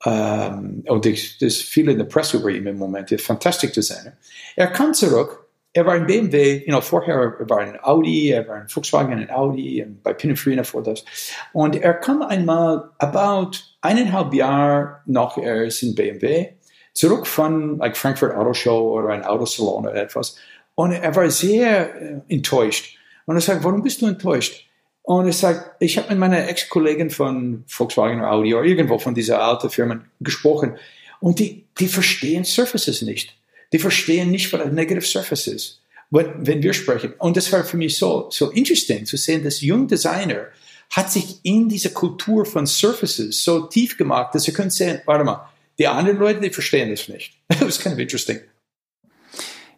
Ähm, und das ist viel in der Presse über ihn im Moment, ein fantastischer Designer. Er kam zurück er war ein BMW, you know, vorher er war ein Audi, er war ein Volkswagen, ein Audi, und bei Pininfarina vor das. Und er kam einmal about eineinhalb Jahre nach er ist in BMW zurück von like Frankfurt Auto Show oder ein Autosalon oder etwas. Und er war sehr äh, enttäuscht. Und er sagt, warum bist du enttäuscht? Und er sagt, ich habe mit meiner Ex-Kollegin von Volkswagen oder Audi oder irgendwo von dieser alten Firma gesprochen. Und die, die verstehen Surfaces nicht die verstehen nicht, was ein Negative Surface ist, wenn wir sprechen. Und das war für mich so, so interesting zu sehen, dass Jung Designer hat sich in diese Kultur von Surfaces so tief gemacht, dass sie können sehen, warte mal, die anderen Leute, die verstehen das nicht. Das ist kind of interesting.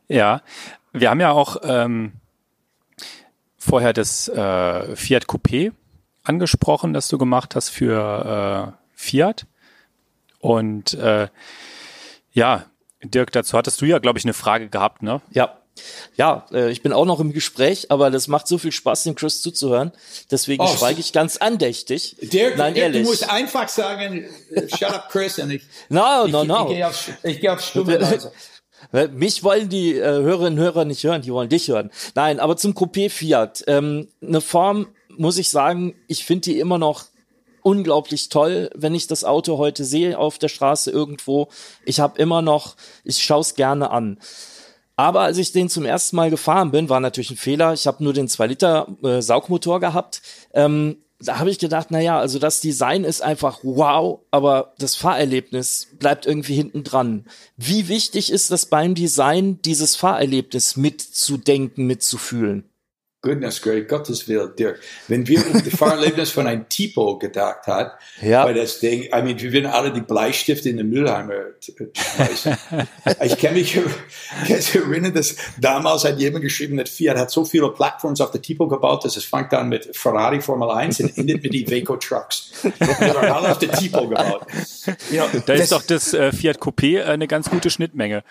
Ja, wir haben ja auch ähm, vorher das äh, Fiat Coupé angesprochen, das du gemacht hast für äh, Fiat. Und äh, ja, Dirk, dazu hattest du ja, glaube ich, eine Frage gehabt, ne? Ja. Ja, äh, ich bin auch noch im Gespräch, aber das macht so viel Spaß, dem Chris zuzuhören. Deswegen oh, schweige ich ganz andächtig. Dirk, Nein, Dirk, ehrlich. du musst einfach sagen, äh, shut up, Chris, und ich. No, no, no. Ich, ich gehe auf, ich geh auf stumme Weise. Mich wollen die äh, Hörerinnen und Hörer nicht hören, die wollen dich hören. Nein, aber zum Coupé Fiat. Ähm, eine Form, muss ich sagen, ich finde die immer noch unglaublich toll, wenn ich das Auto heute sehe auf der Straße irgendwo. Ich habe immer noch, ich schaue es gerne an. Aber als ich den zum ersten Mal gefahren bin, war natürlich ein Fehler. Ich habe nur den 2 Liter äh, Saugmotor gehabt. Ähm, da habe ich gedacht, na ja, also das Design ist einfach wow, aber das Fahrerlebnis bleibt irgendwie hinten dran. Wie wichtig ist das beim Design, dieses Fahrerlebnis mitzudenken, mitzufühlen? Goodness, great, Gottes Willen, Dirk. Wenn wir um die Fahrerlebnis von einem Tipo gedacht hat, ja. bei das Ding, I mean, wir würden alle die Bleistifte in den Mülleimer schmeißen. ich kann mich erinnern, dass damals hat jemand geschrieben, dass Fiat hat so viele Plattforms auf der Tipo gebaut, dass es fängt an mit Ferrari Formel 1 und endet mit die Iveco Trucks. Wir waren alle auf der Tipo gebaut. You know, da ist doch das äh, Fiat Coupé äh, eine ganz gute Schnittmenge.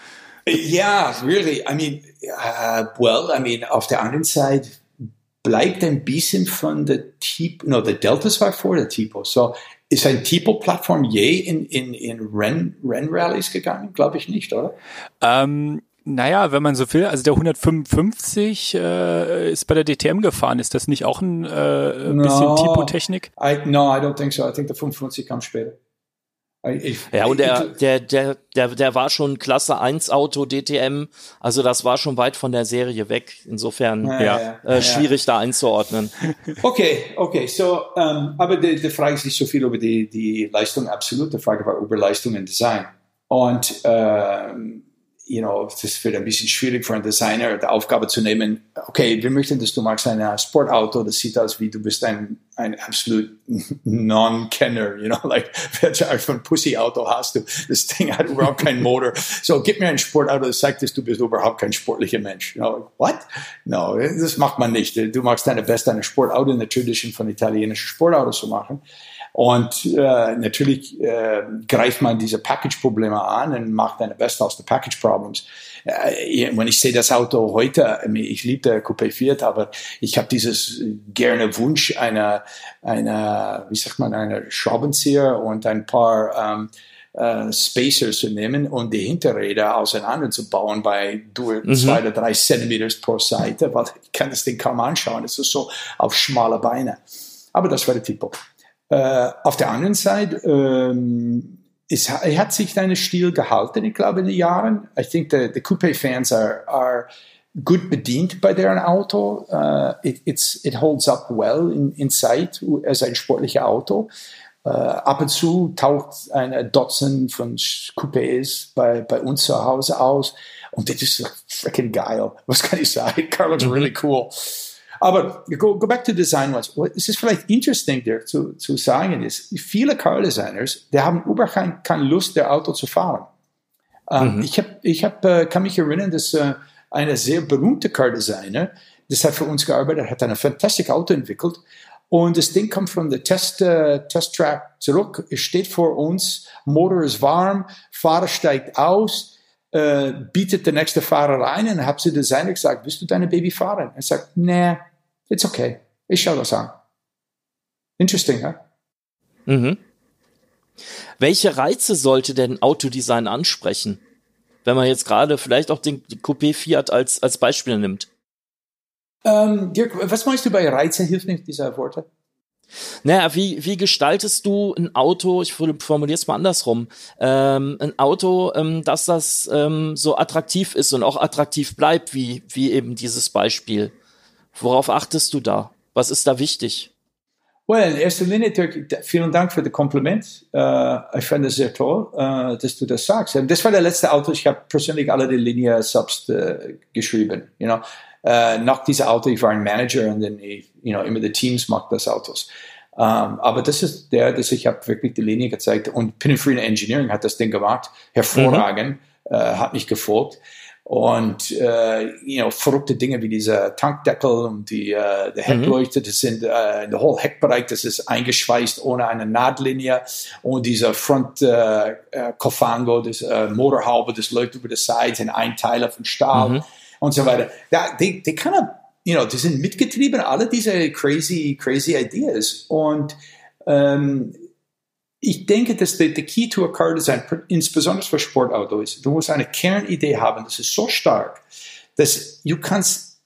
Yeah, really. I mean, uh, well, I mean, auf der anderen Seite, bleibt ein bisschen von der Tipo, no, der Deltas war vor der Tipo. So, ist ein Tipo-Plattform je in, in, in Renn, Rennrallies gegangen? Glaube ich nicht, oder? Ähm, naja, wenn man so will, also der 155 äh, ist bei der DTM gefahren. Ist das nicht auch ein äh, no, bisschen Tipo-Technik? No, I don't think so. I think der 55 kam später. Ich, ja, und der, der, der, der, der war schon Klasse 1 Auto DTM, also das war schon weit von der Serie weg. Insofern ja, ja, äh, schwierig ja. da einzuordnen. Okay, okay, so, ähm, aber die, die Frage ist nicht so viel über die, die Leistung absolut, die Frage war über Leistung und Design. Und ähm, you know, das wird ein bisschen schwierig für einen Designer, die Aufgabe zu nehmen, okay, wir möchten, dass du magst ein Sportauto, das sieht aus wie du bist ein, ein absolut Non-Kenner, you know, like, welche Art von Pussy-Auto hast du? Das Ding hat überhaupt keinen Motor. So, gib mir ein Sportauto, das zeigt, dass du bist überhaupt kein sportlicher Mensch. You know, what? No, das macht man nicht. Du magst deine beste, ein Sportauto in der Tradition von italienischen Sportautos zu machen. Und äh, natürlich äh, greift man diese Package-Probleme an und macht eine Beste aus den Package-Problems. Äh, wenn ich sehe das Auto heute, ich liebe der Coupé Fiat, aber ich habe dieses gerne Wunsch einer, einer, wie sagt man, einer Schraubenzieher und ein paar ähm, äh, Spacers zu nehmen und die Hinterräder auseinanderzubauen bei mhm. zwei oder drei Zentimeter pro Seite, weil ich kann das Ding kaum anschauen. Es ist so auf schmale Beine. Aber das war der Tipo. Äh, auf der anderen Seite, ähm, es, er hat sich seinen Stil gehalten, ich glaube, in den Jahren. I think the, the Coupe-Fans are, are gut bedient bei deren Auto. Uh, it, it's, it holds up well in, inside as ein sportliches Auto. Uh, ab und zu taucht ein Dutzend von Coupés bei, bei uns zu Hause aus. Und das ist freaking geil. Was kann ich sagen? Carlos really mhm. cool. Aber go, go back to design once. Es ist vielleicht interesting dir zu, zu sagen ist, viele Car Designers, die haben überhaupt keine kein Lust, der Auto zu fahren. Ähm, mhm. Ich, hab, ich hab, äh, kann mich erinnern, dass äh, eine sehr berühmte Car Designer, das hat für uns gearbeitet, hat ein fantastisches Auto entwickelt. Und das Ding kommt von der Test, äh, Test Track zurück. Es steht vor uns, Motor ist warm, Fahrer steigt aus, äh, bietet der nächste Fahrer rein und habe sie Designer gesagt, willst du deine Baby fahren? Er sagt, nee, it's okay. Ich schaue das an. Interesting, ja? Mhm. Welche Reize sollte denn Autodesign ansprechen? Wenn man jetzt gerade vielleicht auch den Coupé Fiat als, als Beispiel nimmt. Ähm, Dirk, was meinst du bei Reize? Hilft nicht dieser Worte. Naja, wie, wie gestaltest du ein Auto, ich formuliere es mal andersrum, ähm, ein Auto, ähm, dass das ähm, so attraktiv ist und auch attraktiv bleibt, wie, wie eben dieses Beispiel? Worauf achtest du da? Was ist da wichtig? Well, in erster Linie, vielen Dank für das Kompliment. Uh, ich fand es sehr toll, uh, dass du das sagst. Das war der letzte Auto, ich habe persönlich alle die Linie Subs uh, geschrieben. You know? nach diesem Auto, ich war ein Manager und dann, ich, you know, immer die Teams macht das Autos. Um, aber das ist der, dass ich habe wirklich die Linie gezeigt und Pininfarina Engineering hat das Ding gemacht, hervorragend, mhm. hat mich gefolgt. Und äh, you know, verrückte Dinge wie dieser Tankdeckel und die, äh, die Heckleuchte, das sind äh, der whole Heckbereich, das ist eingeschweißt ohne eine Nahtlinie und dieser Front äh, äh, Kofango, das äh, Motorhaube, das läuft über die Sides in Einteiler von Stahl mhm. und so weiter. Da, die, die kann you know, die sind mitgetrieben, alle diese crazy, crazy Ideas und ähm, ich denke, dass der, der Key to a Car Design, insbesondere für Sportauto, ist, du musst eine Kernidee haben, das ist so stark, dass du kannst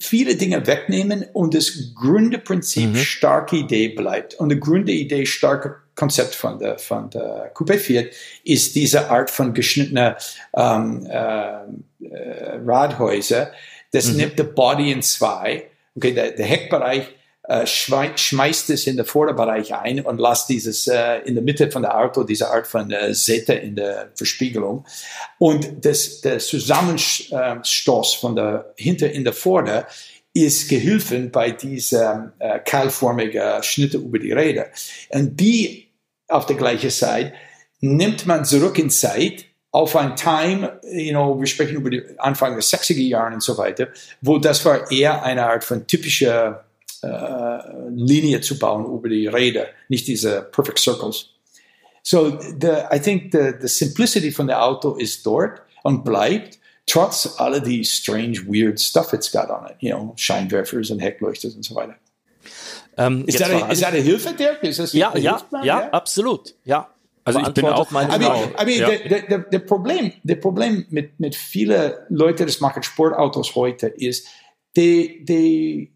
viele Dinge wegnehmen und das Gründerprinzip mhm. starke Idee bleibt. Und die Gründeridee, starke Konzept von der, von der Coupé Fiat ist diese Art von geschnittener ähm, äh, äh, Radhäuser, das mhm. nimmt der Body in zwei. Okay, der, der Heckbereich äh, schmeißt es in den Vorderbereich ein und lasst dieses äh, in der Mitte von der Auto, diese Art von äh, Sette in der Verspiegelung. Und das, der Zusammenstoß von der hinter in der Vorder ist geholfen bei dieser äh, keilformigen Schnitte über die Räder. Und die auf der gleichen Seite nimmt man zurück in Zeit auf ein Time, you know, wir sprechen über die Anfang der 60er Jahre und so weiter, wo das war eher eine Art von typischer äh, Linie zu bauen über die Räder, nicht diese Perfect Circles. So, the, I think the, the simplicity von der Auto ist dort und bleibt, trotz aller die strange, weird stuff it's got on it, you know, Scheinwerfers und Heckleuchters und so weiter. Ähm, ist, das eine, ist das eine Hilfe, Dirk? Ist das ja, ja, ja, ja, absolut, ja. Also ich bin auch mein I mean, I mean, ja. der, der, der Problem, der Problem mit, mit vielen Leuten, das machen Sportautos heute, ist, die, die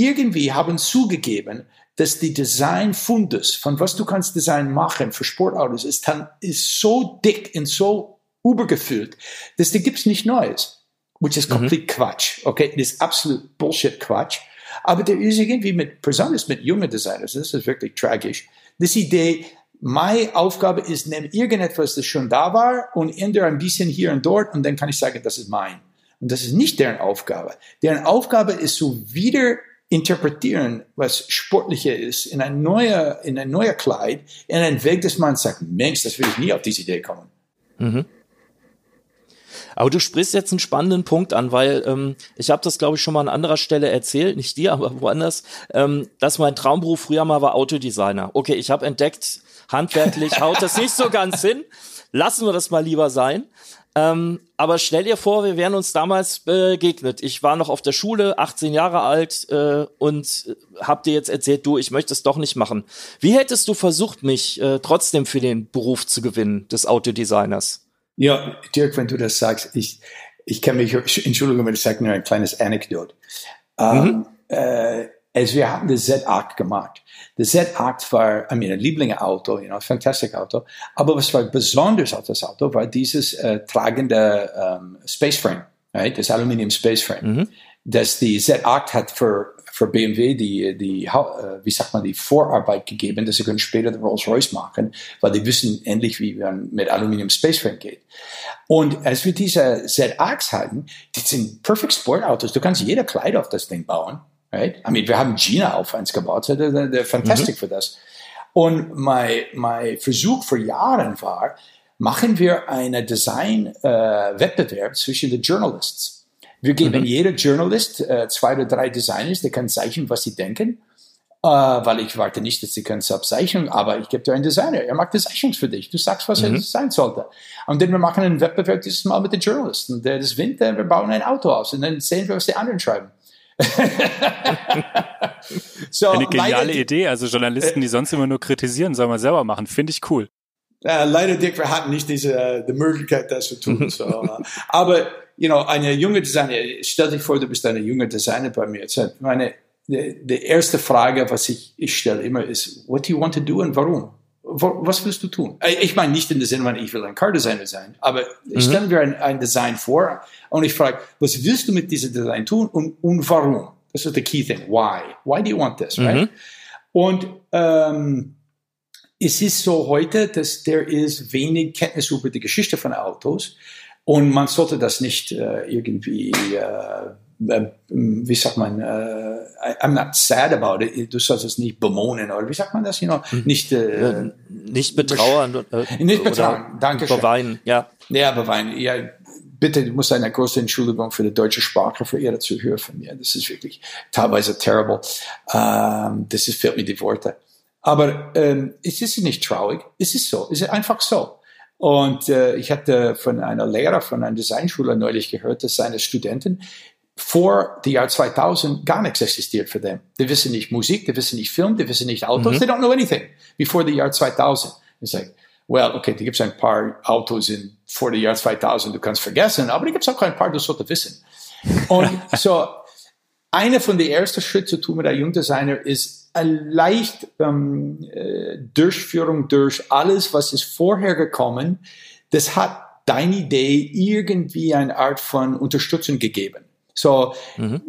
irgendwie haben zugegeben, dass die Design-Fundus, von was du kannst Design machen für Sportautos, ist, dann, ist so dick und so übergefüllt, dass da gibt's nicht Neues. Which is complete mhm. Quatsch. Okay, das ist absolut Bullshit Quatsch. Aber der ist irgendwie mit, besonders mit jungen Designers, das ist wirklich tragisch, das Idee, meine Aufgabe ist, nimm irgendetwas, das schon da war und ändere ein bisschen hier und dort und dann kann ich sagen, das ist mein. Und das ist nicht deren Aufgabe. Deren Aufgabe ist so wieder interpretieren, was sportlicher ist, in ein neuer, in ein neuer Kleid, in einen Weg, dass man sagt, Mensch, das will ich nie auf diese Idee kommen. Mhm. Aber du sprichst jetzt einen spannenden Punkt an, weil ähm, ich habe das, glaube ich, schon mal an anderer Stelle erzählt, nicht dir, aber woanders, ähm, dass mein Traumberuf früher mal war Autodesigner. Okay, ich habe entdeckt, handwerklich haut das nicht so ganz hin. Lassen wir das mal lieber sein. Ähm, aber stell dir vor, wir wären uns damals begegnet. Ich war noch auf der Schule, 18 Jahre alt äh, und hab dir jetzt erzählt, du, ich möchte es doch nicht machen. Wie hättest du versucht, mich äh, trotzdem für den Beruf zu gewinnen des Autodesigners? Ja, Dirk, wenn du das sagst, ich, ich kann mich, Entschuldigung, wenn ich sage nur ein kleines Anekdot. Ähm, mhm. äh, also wir haben das Z8 gemacht. Das Z8 war, I mean, ein Lieblingsauto, you know, fantastic Auto. Aber was war besonders auf das Auto, war dieses äh, tragende ähm, Spaceframe, right? das Aluminium Spaceframe, mhm. das die Z8 hat für, für BMW die, die, äh, wie sagt man, die Vorarbeit gegeben, dass sie können später den Rolls-Royce machen, weil die wissen endlich, wie man mit Aluminium Spaceframe geht. Und als wir diese Z8 hatten, die sind Perfect Sport Autos, du kannst jeder Kleid auf das Ding bauen. Right? I mean, wir haben Gina auf eins gebaut, der, der, der fantastic mhm. für das. Und mein, mein Versuch vor Jahren war, machen wir einen Design-Wettbewerb äh, zwischen den Journalists. Wir geben mhm. jeder Journalist äh, zwei oder drei Designers, die können zeichnen, was sie denken. Äh, weil ich warte nicht, dass sie können selbst zeichnen, aber ich gebe dir einen Designer. Er macht Zeichnung für dich. Du sagst, was mhm. er sein sollte. Und dann wir machen einen Wettbewerb dieses Mal mit den Journalisten. Der das winnt, wir bauen ein Auto aus und dann sehen wir, was die anderen schreiben. so, Eine geniale Idee. Also Journalisten, die sonst immer nur kritisieren, soll man selber machen. Finde ich cool. Uh, leider, Dick, wir hatten nicht diese uh, die Möglichkeit, das zu tun. So, aber, you know, eine junge Designer, stell dich vor, du bist eine junge Designer bei mir. Meine, die, die erste Frage, was ich, ich stelle immer ist, what do you want to do und warum? Was willst du tun? Äh, ich meine nicht in der Sinne, ich will ein Car-Designer sein, aber mhm. stellen wir ein, ein, Design vor und ich frage, was willst du mit diesem Design tun und, und warum? Das ist the key thing. Why? Why do you want this? Right? Mhm. Und ähm, es ist so heute, dass der ist wenig Kenntnis über die Geschichte von Autos und man sollte das nicht äh, irgendwie äh, wie sagt man, äh, I'm not sad about it, du sollst es nicht bemohnen, oder wie sagt man das, mhm. nicht, äh, nicht betrauern, äh, nicht betrauern, danke schön. Beweinen, ja. Ja, beweinen, ja, bitte, du musst eine große Entschuldigung für die deutsche Sprache für ihre Zuhörer von mir, das ist wirklich teilweise terrible, ähm, das ist, fehlt mir die Worte. Aber ähm, es ist nicht traurig, es ist so, es ist einfach so. Und äh, ich hatte von einer Lehrer von einer Designschule neulich gehört, dass seine Studenten vor dem Jahr 2000 gar nichts existiert für them. Die wissen nicht Musik, die wissen nicht Film, die wissen nicht Autos, mhm. they don't know anything before the Jahr 2000. It's like, well, okay, da gibt es ein paar Autos in, vor dem Jahr 2000, du kannst vergessen, aber da gibt es auch ein paar, du solltest wissen. Und so, einer von den ersten Schritten zu tun mit einem Jungdesigner ist eine leicht ähm, äh, Durchführung durch alles, was ist vorher gekommen. Das hat deine Idee irgendwie eine Art von Unterstützung gegeben. So, mhm.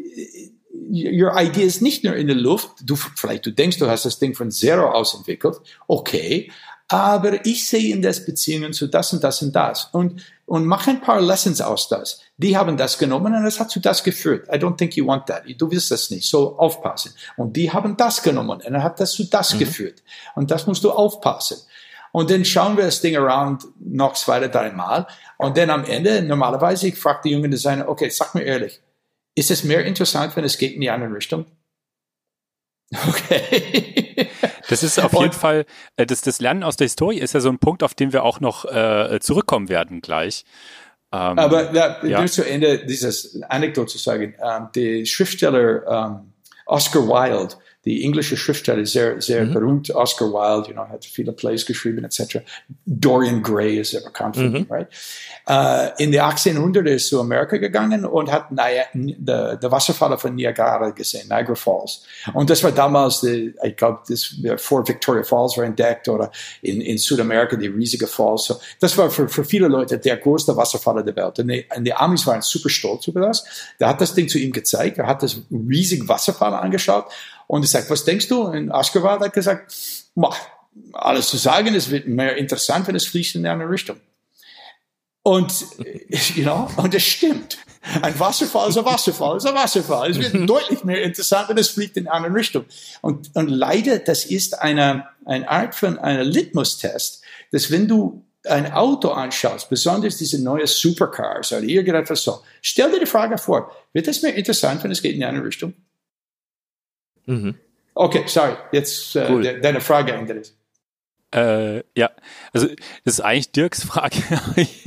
your idea ist nicht nur in der Luft. Du, vielleicht du denkst, du hast das Ding von Zero aus entwickelt. Okay. Aber ich sehe in das Beziehungen zu das und das und das. Und, und mach ein paar Lessons aus das. Die haben das genommen und es hat zu das geführt. I don't think you want that. Du willst das nicht. So aufpassen. Und die haben das genommen und dann hat das zu das mhm. geführt. Und das musst du aufpassen. Und dann schauen wir das Ding around noch zwei oder drei Mal. Und dann am Ende, normalerweise, ich frage die jungen Designer, okay, sag mir ehrlich, ist es mehr interessant, wenn es geht in die andere Richtung? Okay. Das ist auf jeden Fall, äh, das, das Lernen aus der Historie ist ja so ein Punkt, auf den wir auch noch äh, zurückkommen werden gleich. Ähm, Aber ja, ja. nur zu Ende dieses Anekdote zu sagen, ähm, der Schriftsteller ähm, Oscar Wilde die englische Schriftsteller, sehr, sehr mhm. berühmt, Oscar Wilde, you know, hat viele Plays geschrieben, etc. Dorian Gray ist sehr bekannt für mhm. ihn, right? Uh, in die 1800 ist zu Amerika gegangen und hat der Wasserfall von Niagara gesehen, Niagara Falls. Und das war damals, die, ich glaube, das vor Victoria Falls war entdeckt oder in, in Südamerika die riesige Falls. So, das war für, für viele Leute der größte Wasserfall der Welt. Und die, und die Amis waren super stolz über das. Der hat das Ding zu ihm gezeigt, er hat das riesige Wasserfall angeschaut und ich sage, was denkst du? Und Aschgewald hat gesagt, alles zu sagen, es wird mehr interessant, wenn es fließt in eine Richtung. Und, you know, und es stimmt. Ein Wasserfall ist ein Wasserfall, ist ein Wasserfall. Es wird deutlich mehr interessant, wenn es fliegt in eine Richtung. Und, und leider, das ist eine, eine Art von einer Litmus-Test, dass wenn du ein Auto anschaust, besonders diese neuen Supercars oder irgendetwas so, stell dir die Frage vor, wird es mehr interessant, wenn es geht in eine Richtung? Mhm. Okay, sorry, jetzt äh, cool. de deine Frage, Andres. Äh, ja, also das ist eigentlich Dirks Frage.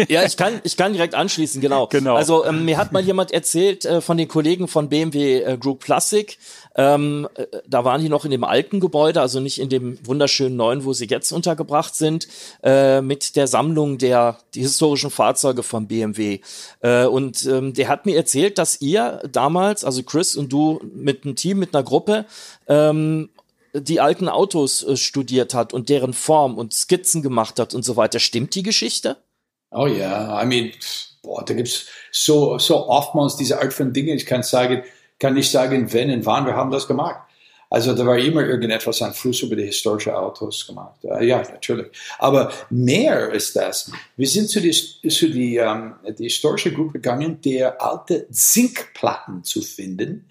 ja, ich kann, ich kann direkt anschließen, genau. genau. Also ähm, mir hat mal jemand erzählt äh, von den Kollegen von BMW äh, Group Classic, ähm, äh, da waren die noch in dem alten Gebäude, also nicht in dem wunderschönen neuen, wo sie jetzt untergebracht sind, äh, mit der Sammlung der die historischen Fahrzeuge von BMW. Äh, und ähm, der hat mir erzählt, dass ihr damals, also Chris und du mit einem Team, mit einer Gruppe, ähm, die alten Autos äh, studiert hat und deren Form und Skizzen gemacht hat und so weiter. Stimmt die Geschichte? Oh ja, I mean, boah, da gibt's so, so oftmals diese Art von Dingen. Ich kann sagen, kann nicht sagen, wenn und wann wir haben das gemacht. Also da war immer irgendetwas an Fluss über die historischen Autos gemacht. Uh, ja, natürlich. Aber mehr ist das. Wir sind zu die, zu die, um, ähm, die historische Gruppe gegangen, der alte Zinkplatten zu finden.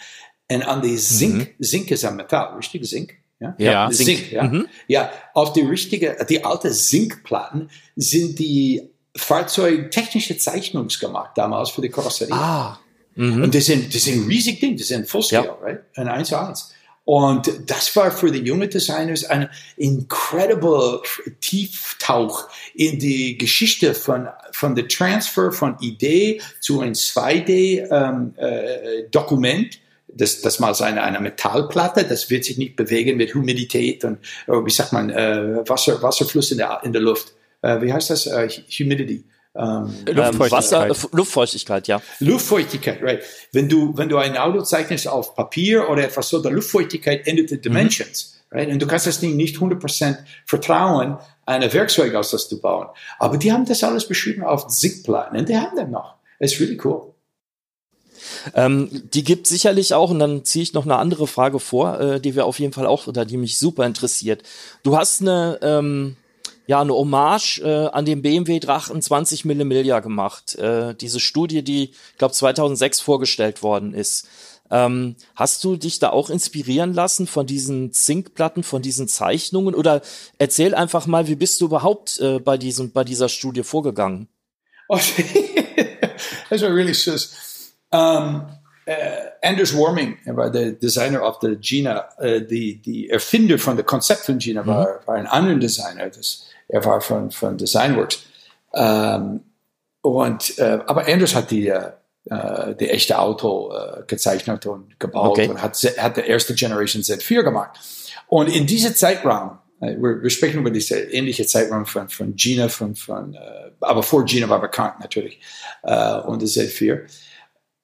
Und an die Zink, mhm. Zink ist ein Metall, richtig? Zink? Ja, ja Zink. Zink ja. Mhm. ja, auf die richtige, die alte Zinkplatten sind die fahrzeugtechnische Zeichnungen gemacht damals für die Karosserie. Ah. Mhm. Und das sind, das sind riesig Ding, das sind Fullscale, ja. right? Ein 1 zu 1. Und das war für die jungen Designers ein incredible Tieftauch in die Geschichte von, von der Transfer von Idee zu ein 2D-Dokument. Ähm, äh, das, das mal eine, eine Metallplatte, das wird sich nicht bewegen mit Humidität und, oh, wie sagt man, äh, Wasser, Wasserfluss in der, in der Luft. Äh, wie heißt das? Uh, humidity. Ähm, Luftfeuchtigkeit. Wasser, Luftfeuchtigkeit, ja. Luftfeuchtigkeit, right. Wenn du, wenn du ein Auto zeichnest auf Papier oder etwas so, der Luftfeuchtigkeit ändert die mhm. Dimensions, mhm. right. Und du kannst das Ding nicht 100% vertrauen, eine Werkzeug aus das zu bauen. Aber die haben das alles beschrieben auf Zickplatten und die haben das noch. Das ist really cool. Ähm, die gibt sicherlich auch, und dann ziehe ich noch eine andere Frage vor, äh, die wir auf jeden Fall auch, oder die mich super interessiert. Du hast eine, ähm, ja, eine Hommage äh, an den BMW Drachen 20 Millimillia gemacht. Äh, diese Studie, die, ich glaube, 2006 vorgestellt worden ist. Ähm, hast du dich da auch inspirieren lassen von diesen Zinkplatten, von diesen Zeichnungen? Oder erzähl einfach mal, wie bist du überhaupt äh, bei, diesem, bei dieser Studie vorgegangen? Oh, that's really sus. Um, uh, Anders Warming war der Designer of the Gina, uh, die, die Erfinder von dem Konzept von Gina, war, mhm. war ein anderer Designer. Das, er war von, von Designworks. Ähm, und, äh, aber Anders hat die, äh, die echte Auto äh, gezeichnet und gebaut okay. und hat, hat der erste Generation Z4 gemacht. Und in diesem Zeitraum, wir, wir, sprechen über diese ähnliche Zeitraum von, von Gina, von, von, aber vor Gina war bekannt natürlich, und der Z4.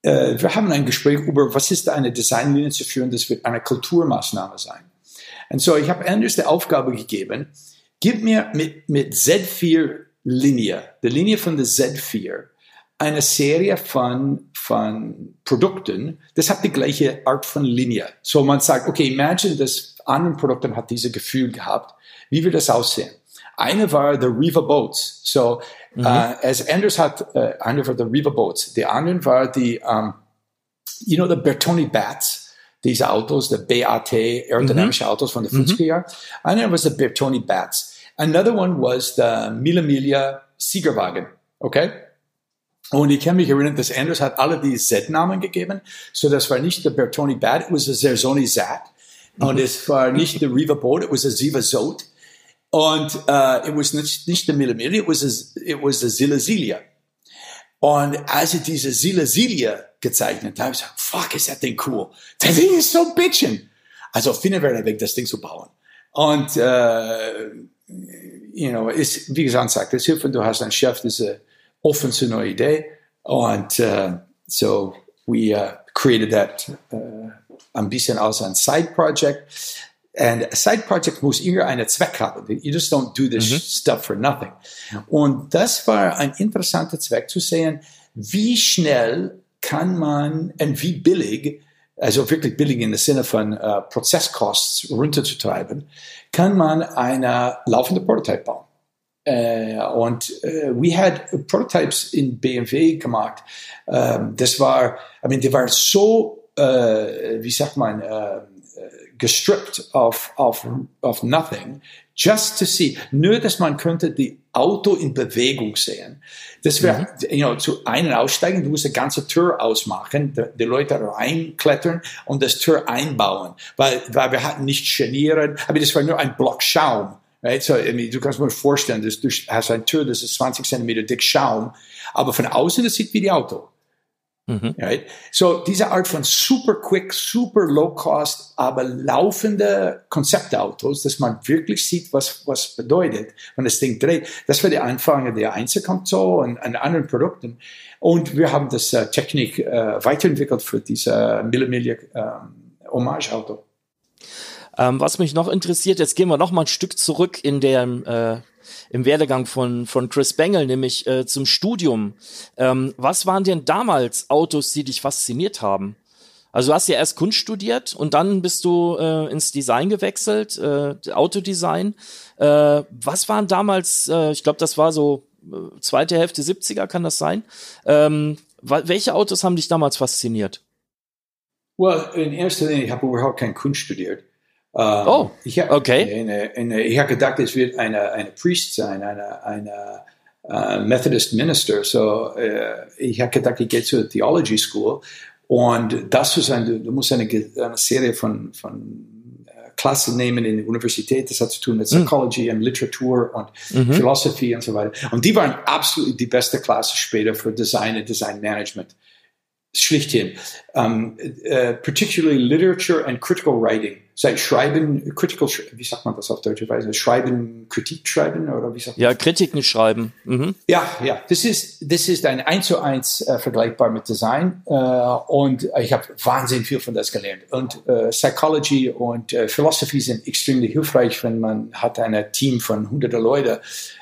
Äh, wir haben ein Gespräch über, was ist eine Designlinie zu führen, das wird eine Kulturmaßnahme sein. Und so, ich habe Anders die Aufgabe gegeben, gib mir mit, mit Z4 Linie, die Linie von der Z4, eine Serie von, von Produkten, das hat die gleiche Art von Linie. So man sagt, okay, imagine, das anderen Produkten hat diese Gefühl gehabt. Wie wird das aussehen? Eine war the Riva Boats. So, mhm. uh, as Anders hat, uh, eine war the Riva Boats. Die anderen war die, um, you know, the Bertoni Bats. Diese Autos, the BAT, aerodynamische mhm. Autos von den 50er mhm. Jahren. Einer was the Bertoni Bats. Another one was the Mille Miglia Siegerwagen. Okay? Und ich kann mich erinnern, dass Anders hat alle die Z-Namen gegeben. So, das war nicht der Bertoni Bat, it was a Zerzoni Zat. Und es war nicht der Riva Boat, it was a Ziva Zot. Und uh, it was nicht, nicht der Millimeter, it was a, it was a Und als ich diese Zilla gezeichnet habe, ich gesagt, fuck, ist das Ding cool. Das Ding ist so bitchin. Also finden wir einen Weg, das Ding zu bauen. Und, uh, you know, ist, wie gesagt, sagt, das hilft, wenn du hast einen Chef, das ist offen zu neue Idee. Und uh, so we uh, created that uh, ein bisschen als ein Side Project. And a side project muss immer einen Zweck haben. You just don't do this mhm. stuff for nothing. Und das war ein interessanter Zweck zu sehen, wie schnell kann man und wie billig, also wirklich billig in der Sinne von uh, Prozesskosten runterzutreiben, kann man eine laufende Prototype bauen. Uh, und uh, we had prototypes in BMW gemacht. Um, das war, I mean, die waren so, wie sagt man, gestrippt auf, auf, auf nothing, just to see. Nur, dass man könnte die Auto in Bewegung sehen. Das wäre, mhm. you know, zu einem aussteigen, du musst die ganze Tür ausmachen, die, die, Leute reinklettern und das Tür einbauen, weil, weil wir hatten nicht Scharnieren, aber das war nur ein Block Schaum. Right? So, I mean, du kannst mir vorstellen, dass du hast eine Tür, das ist 20 Zentimeter dick Schaum, aber von außen, das sieht wie die Auto. Mhm. Right? So diese Art von super quick, super low cost, aber laufende Konzeptautos, dass man wirklich sieht, was was bedeutet, wenn das Ding dreht. Das war der Anfang der Einzelkonsole und an anderen Produkten. Und wir haben das äh, Technik äh, weiterentwickelt für diese Millimillion ähm, Hommage-Auto. Ähm, was mich noch interessiert, jetzt gehen wir noch mal ein Stück zurück in der äh, im Werdegang von, von Chris Bengel, nämlich äh, zum Studium. Ähm, was waren denn damals Autos, die dich fasziniert haben? Also du hast ja erst Kunst studiert und dann bist du äh, ins Design gewechselt, äh, Autodesign. Äh, was waren damals, äh, ich glaube, das war so äh, zweite Hälfte 70er, kann das sein? Ähm, welche Autos haben dich damals fasziniert? Well, in erster Linie, ich habe überhaupt kein Kunst studiert. Ähm, oh, ich hab, okay. Eine, eine, ich habe gedacht, es wird eine, eine Priest sein, eine, eine uh, Methodist Minister. So, uh, ich habe gedacht, ich gehe zur Theology School. Und das ist ein, du musst eine, eine Serie von, von äh, Klassen nehmen in der Universität. Das hat zu tun mit hm. Psychology mm. und Literatur und mhm. Philosophie und so weiter. Und die waren absolut die beste Klasse später für Design und Design Management. Schlichthin. Um, uh, particularly literature and critical writing sei Schreiben, critical, wie sagt man das auf deutsche Weise? Schreiben, Kritik schreiben oder wie sagt man? Ja, Kritiken schreiben. Mhm. Ja, ja, das ist, das ist ein eins zu eins äh, vergleichbar mit Design äh, und ich habe wahnsinnig viel von das gelernt. Und äh, Psychology und äh, Philosophy sind extrem hilfreich, wenn man hat ein Team von hunderten Leute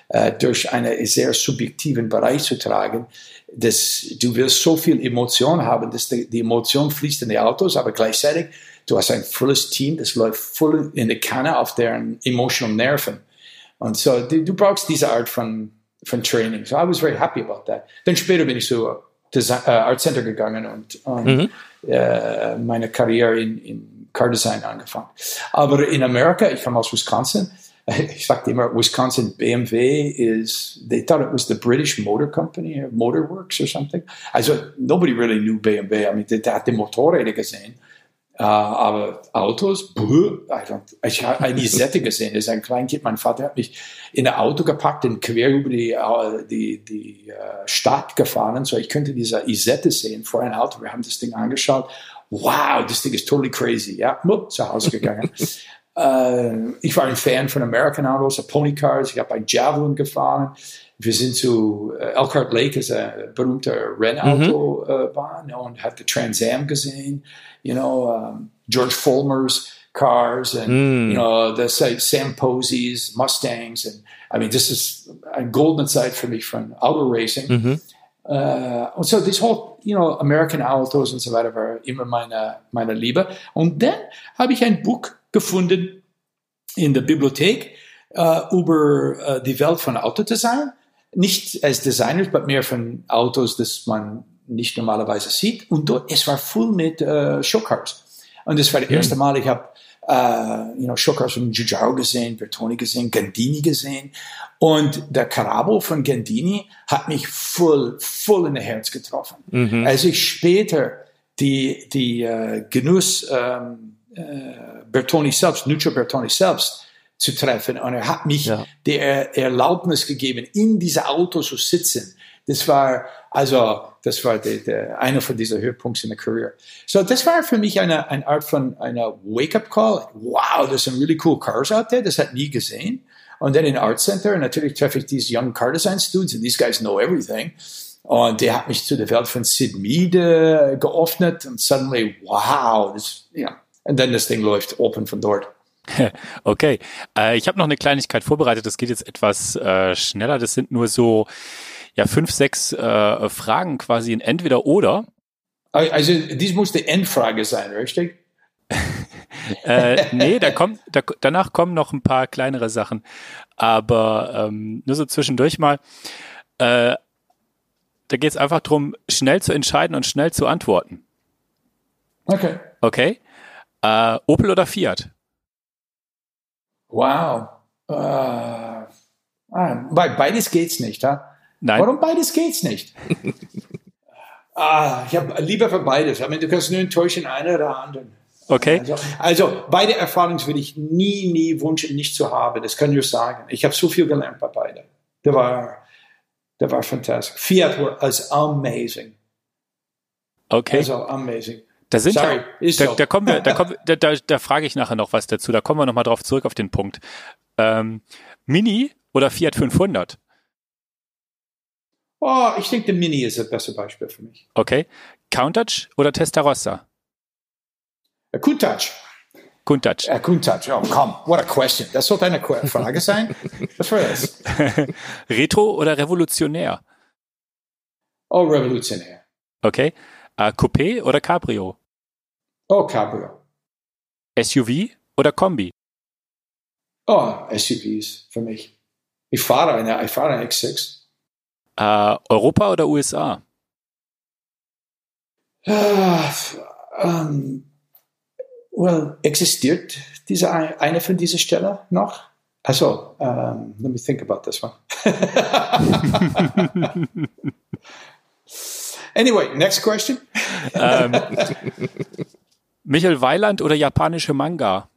äh, durch einen sehr subjektiven Bereich zu tragen. Das, du willst so viel Emotion haben, dass die, die Emotion fließt in die Autos, aber gleichzeitig Du hast ein volles Team, das läuft voll in der Kanne auf deren emotional Nerven. Und so, du, du brauchst diese Art von, von Training. So I was very happy about that. Dann später bin ich zu Design, uh, Art Center gegangen und, und mhm. uh, meine Karriere in, in Car Design angefangen. Aber in Amerika, ich komme aus Wisconsin, ich sagte immer, Wisconsin BMW is, they thought it was the British Motor Company, or Motor Works or something. Also, nobody really knew BMW. I mean, der hat die Motorräder gesehen. Uh, aber Autos, buh, ich habe eine Isette gesehen, das ist ein Kleinkind. Mein Vater hat mich in ein Auto gepackt und quer über die, äh, die, die uh, Stadt gefahren, so ich könnte diese Isette sehen vor ein Auto. Wir haben das Ding angeschaut. Wow, das Ding ist totally crazy. Ja, zu Hause gegangen. Uh, ich war ein Fan von American Autos, the Pony Cars. Ich habe ein Javelin gefahren. Wir sind zu Elkhart Lake, ist eine berühmte Rennautobahn mhm. und hat die Trans Am gesehen you know, um, George Fulmer's cars and mm. you know the Sam Posies, Mustangs, and I mean this is a golden side for me from auto racing. Mhm. Uh, so this whole, you know, American Autos und so weiter war immer meine, meine Liebe. Und dann habe ich ein Buch gefunden in der Bibliothek uh, über uh, die Welt von Autodesign. Nicht als Designer, aber mehr von Autos, das man nicht normalerweise sieht. Und dort, es war voll mit uh, Showcars. Und das war das erste Mal, ich habe uh, you know, Showcars von Giugiaro gesehen, Bertoni gesehen, Gandini gesehen. Und der Carabo von Gandini hat mich voll, voll in das Herz getroffen. Mhm. Als ich später die, die uh, Genuss ähm, äh, Bertoni selbst, Nuccio Bertoni selbst zu treffen. Und er hat mich ja. der Erlaubnis gegeben, in diese Auto zu sitzen. Das war, also, das war der, der, einer von diesen Höhepunkten in der Karriere. So, das war für mich eine, eine Art von einer Wake-up-Call. Wow, das sind really cool cars out there. Das hat nie gesehen. Und dann in Art Center, natürlich treffe ich diese Young Car Design Students, and these guys know everything. Und der hat mich zu der Welt von Sid Mead äh, geöffnet und suddenly, wow, das, ja, und dann das Ding läuft open von dort. Okay, äh, ich habe noch eine Kleinigkeit vorbereitet. Das geht jetzt etwas äh, schneller. Das sind nur so ja fünf, sechs äh, Fragen quasi in entweder oder. Also dies muss die Endfrage sein, richtig? äh, nee, da kommt, da, danach kommen noch ein paar kleinere Sachen. Aber ähm, nur so zwischendurch mal. Äh, da geht es einfach darum, schnell zu entscheiden und schnell zu antworten. Okay. Okay. Äh, Opel oder Fiat? Wow. Äh, ah, beides geht's nicht, ha? Nein. Warum beides geht's nicht? ah, ich habe lieber für beides. Ich meine, du kannst nur enttäuschen, einer oder anderen. Okay. Also, also, beide Erfahrungen würde ich nie, nie wünschen, nicht zu haben. Das kann ich sagen. Ich habe so viel gelernt bei beiden. Der war, der war fantastisch. Fiat was amazing. Okay. Also amazing. Da sind Sorry, da, da, da kommen wir, da kommen, da, da, da frage ich nachher noch was dazu. Da kommen wir noch mal drauf zurück auf den Punkt. Ähm, Mini oder Fiat 500? Oh, ich denke, der Mini ist das beste Beispiel für mich. Okay. Countach oder Testarossa? A Countach. Countach. A Countach. Oh, komm, what a question. Das sollte eine Frage sein. Was war das? Retro oder revolutionär? Oh, revolutionär. Okay. Uh, Coupé oder Cabrio? Oh, Cabrio. SUV oder Kombi? Oh, SUVs für mich. Ich fahre eine, ich fahre eine X6. Uh, Europa oder USA? Uh, ah, um, well, existiert diese eine von dieser Stelle noch? Also, um, let me think about this one. anyway, next question. Um, Michael Weiland oder japanische Manga?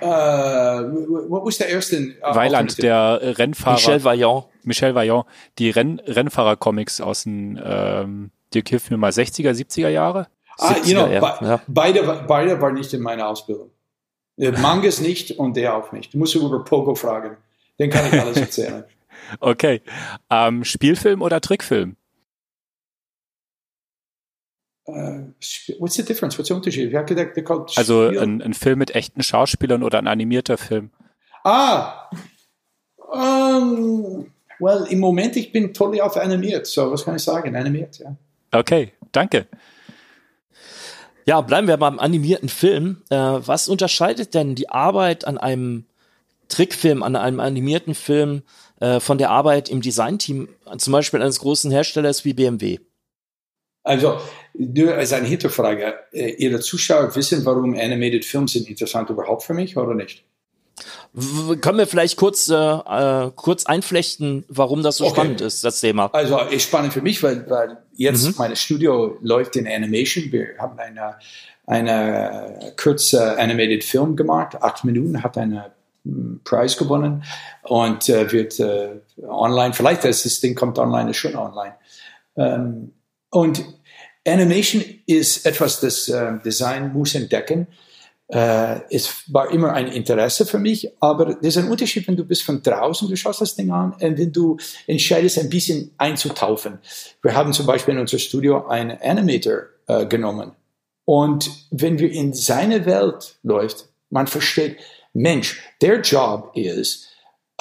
Uh, what was der erste? Uh, Weiland, der Rennfahrer. Michel Vaillant. Michel Vaillant. Die Renn Rennfahrer-Comics aus den, ähm, die hilft mir mal 60er, 70er Jahre. Ah, you know, ja. Be beide, beide waren nicht in meiner Ausbildung. Mangas nicht und der auch nicht. Du musst über Pogo fragen. Den kann ich alles erzählen. okay. Ähm, Spielfilm oder Trickfilm? Uh, what's the difference? What's the Unterschied? Wie gedacht, also ein, ein, Film mit echten Schauspielern oder ein animierter Film? Ah, um, well, im Moment ich bin totally auf animiert. So, was kann ich sagen? Animiert, ja. Okay, danke. Ja, bleiben wir beim animierten Film. Äh, was unterscheidet denn die Arbeit an einem Trickfilm, an einem animierten Film äh, von der Arbeit im Designteam, zum Beispiel eines großen Herstellers wie BMW? Also, nur als eine Hinterfrage. Äh, Ihre Zuschauer wissen, warum Animated Films sind interessant überhaupt für mich oder nicht? Können wir vielleicht kurz, äh, äh, kurz einflechten, warum das so okay. spannend ist, das Thema? Also ist spannend für mich, weil, weil jetzt mhm. mein Studio läuft in Animation. Wir haben eine, eine kurze Animated Film gemacht, acht Minuten, hat einen hm, Preis gewonnen und äh, wird äh, online, vielleicht das Ding kommt online, ist schon online. Ähm, und Animation ist etwas, das äh, Design muss entdecken. Äh, es war immer ein Interesse für mich, aber das ist ein Unterschied, wenn du bist von draußen, du schaust das Ding an und wenn du entscheidest, ein bisschen einzutaufen. Wir haben zum Beispiel in unser Studio einen Animator äh, genommen Und wenn wir in seine Welt läuft, man versteht, Mensch, der Job ist,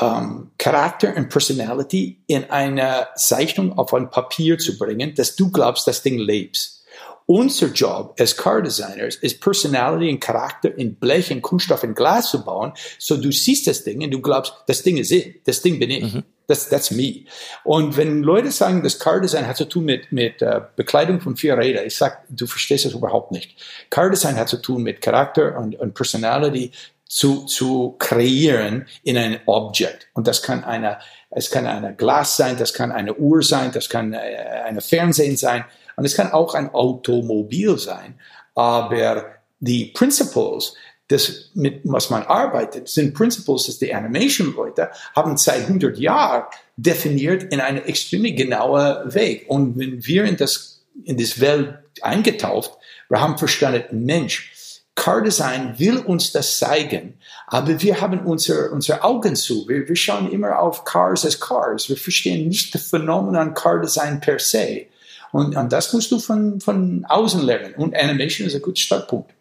um, Charakter und Personality in eine Zeichnung auf ein Papier zu bringen, dass du glaubst, das Ding lebst. Unser Job als Car Designers ist Personality und Charakter in Blech, in Kunststoff, in Glas zu bauen, so du siehst das Ding und du glaubst, das Ding ist it, das Ding bin ich. Mhm. Das, that's me. Und wenn Leute sagen, das Car Design hat zu tun mit, mit uh, Bekleidung von vier Rädern, ich sag, du verstehst das überhaupt nicht. Car Design hat zu tun mit Charakter und, und Personality zu, zu kreieren in ein Objekt. Und das kann eine, es kann eine Glas sein, das kann eine Uhr sein, das kann äh, eine Fernsehen sein und es kann auch ein Automobil sein. Aber die Principles, das, mit was man arbeitet, sind Principles, dass die Animation-Leute haben seit 100 Jahren definiert in eine extrem genaue Weg. Und wenn wir in das, in das Welt eingetaucht, wir haben verstanden, Mensch, Car Design will uns das zeigen, aber wir haben unsere, unsere Augen zu. Wir, wir schauen immer auf Cars als Cars. Wir verstehen nicht das Phänomen Car Design per se. Und, und das musst du von, von außen lernen. Und Animation ist ein guter Startpunkt.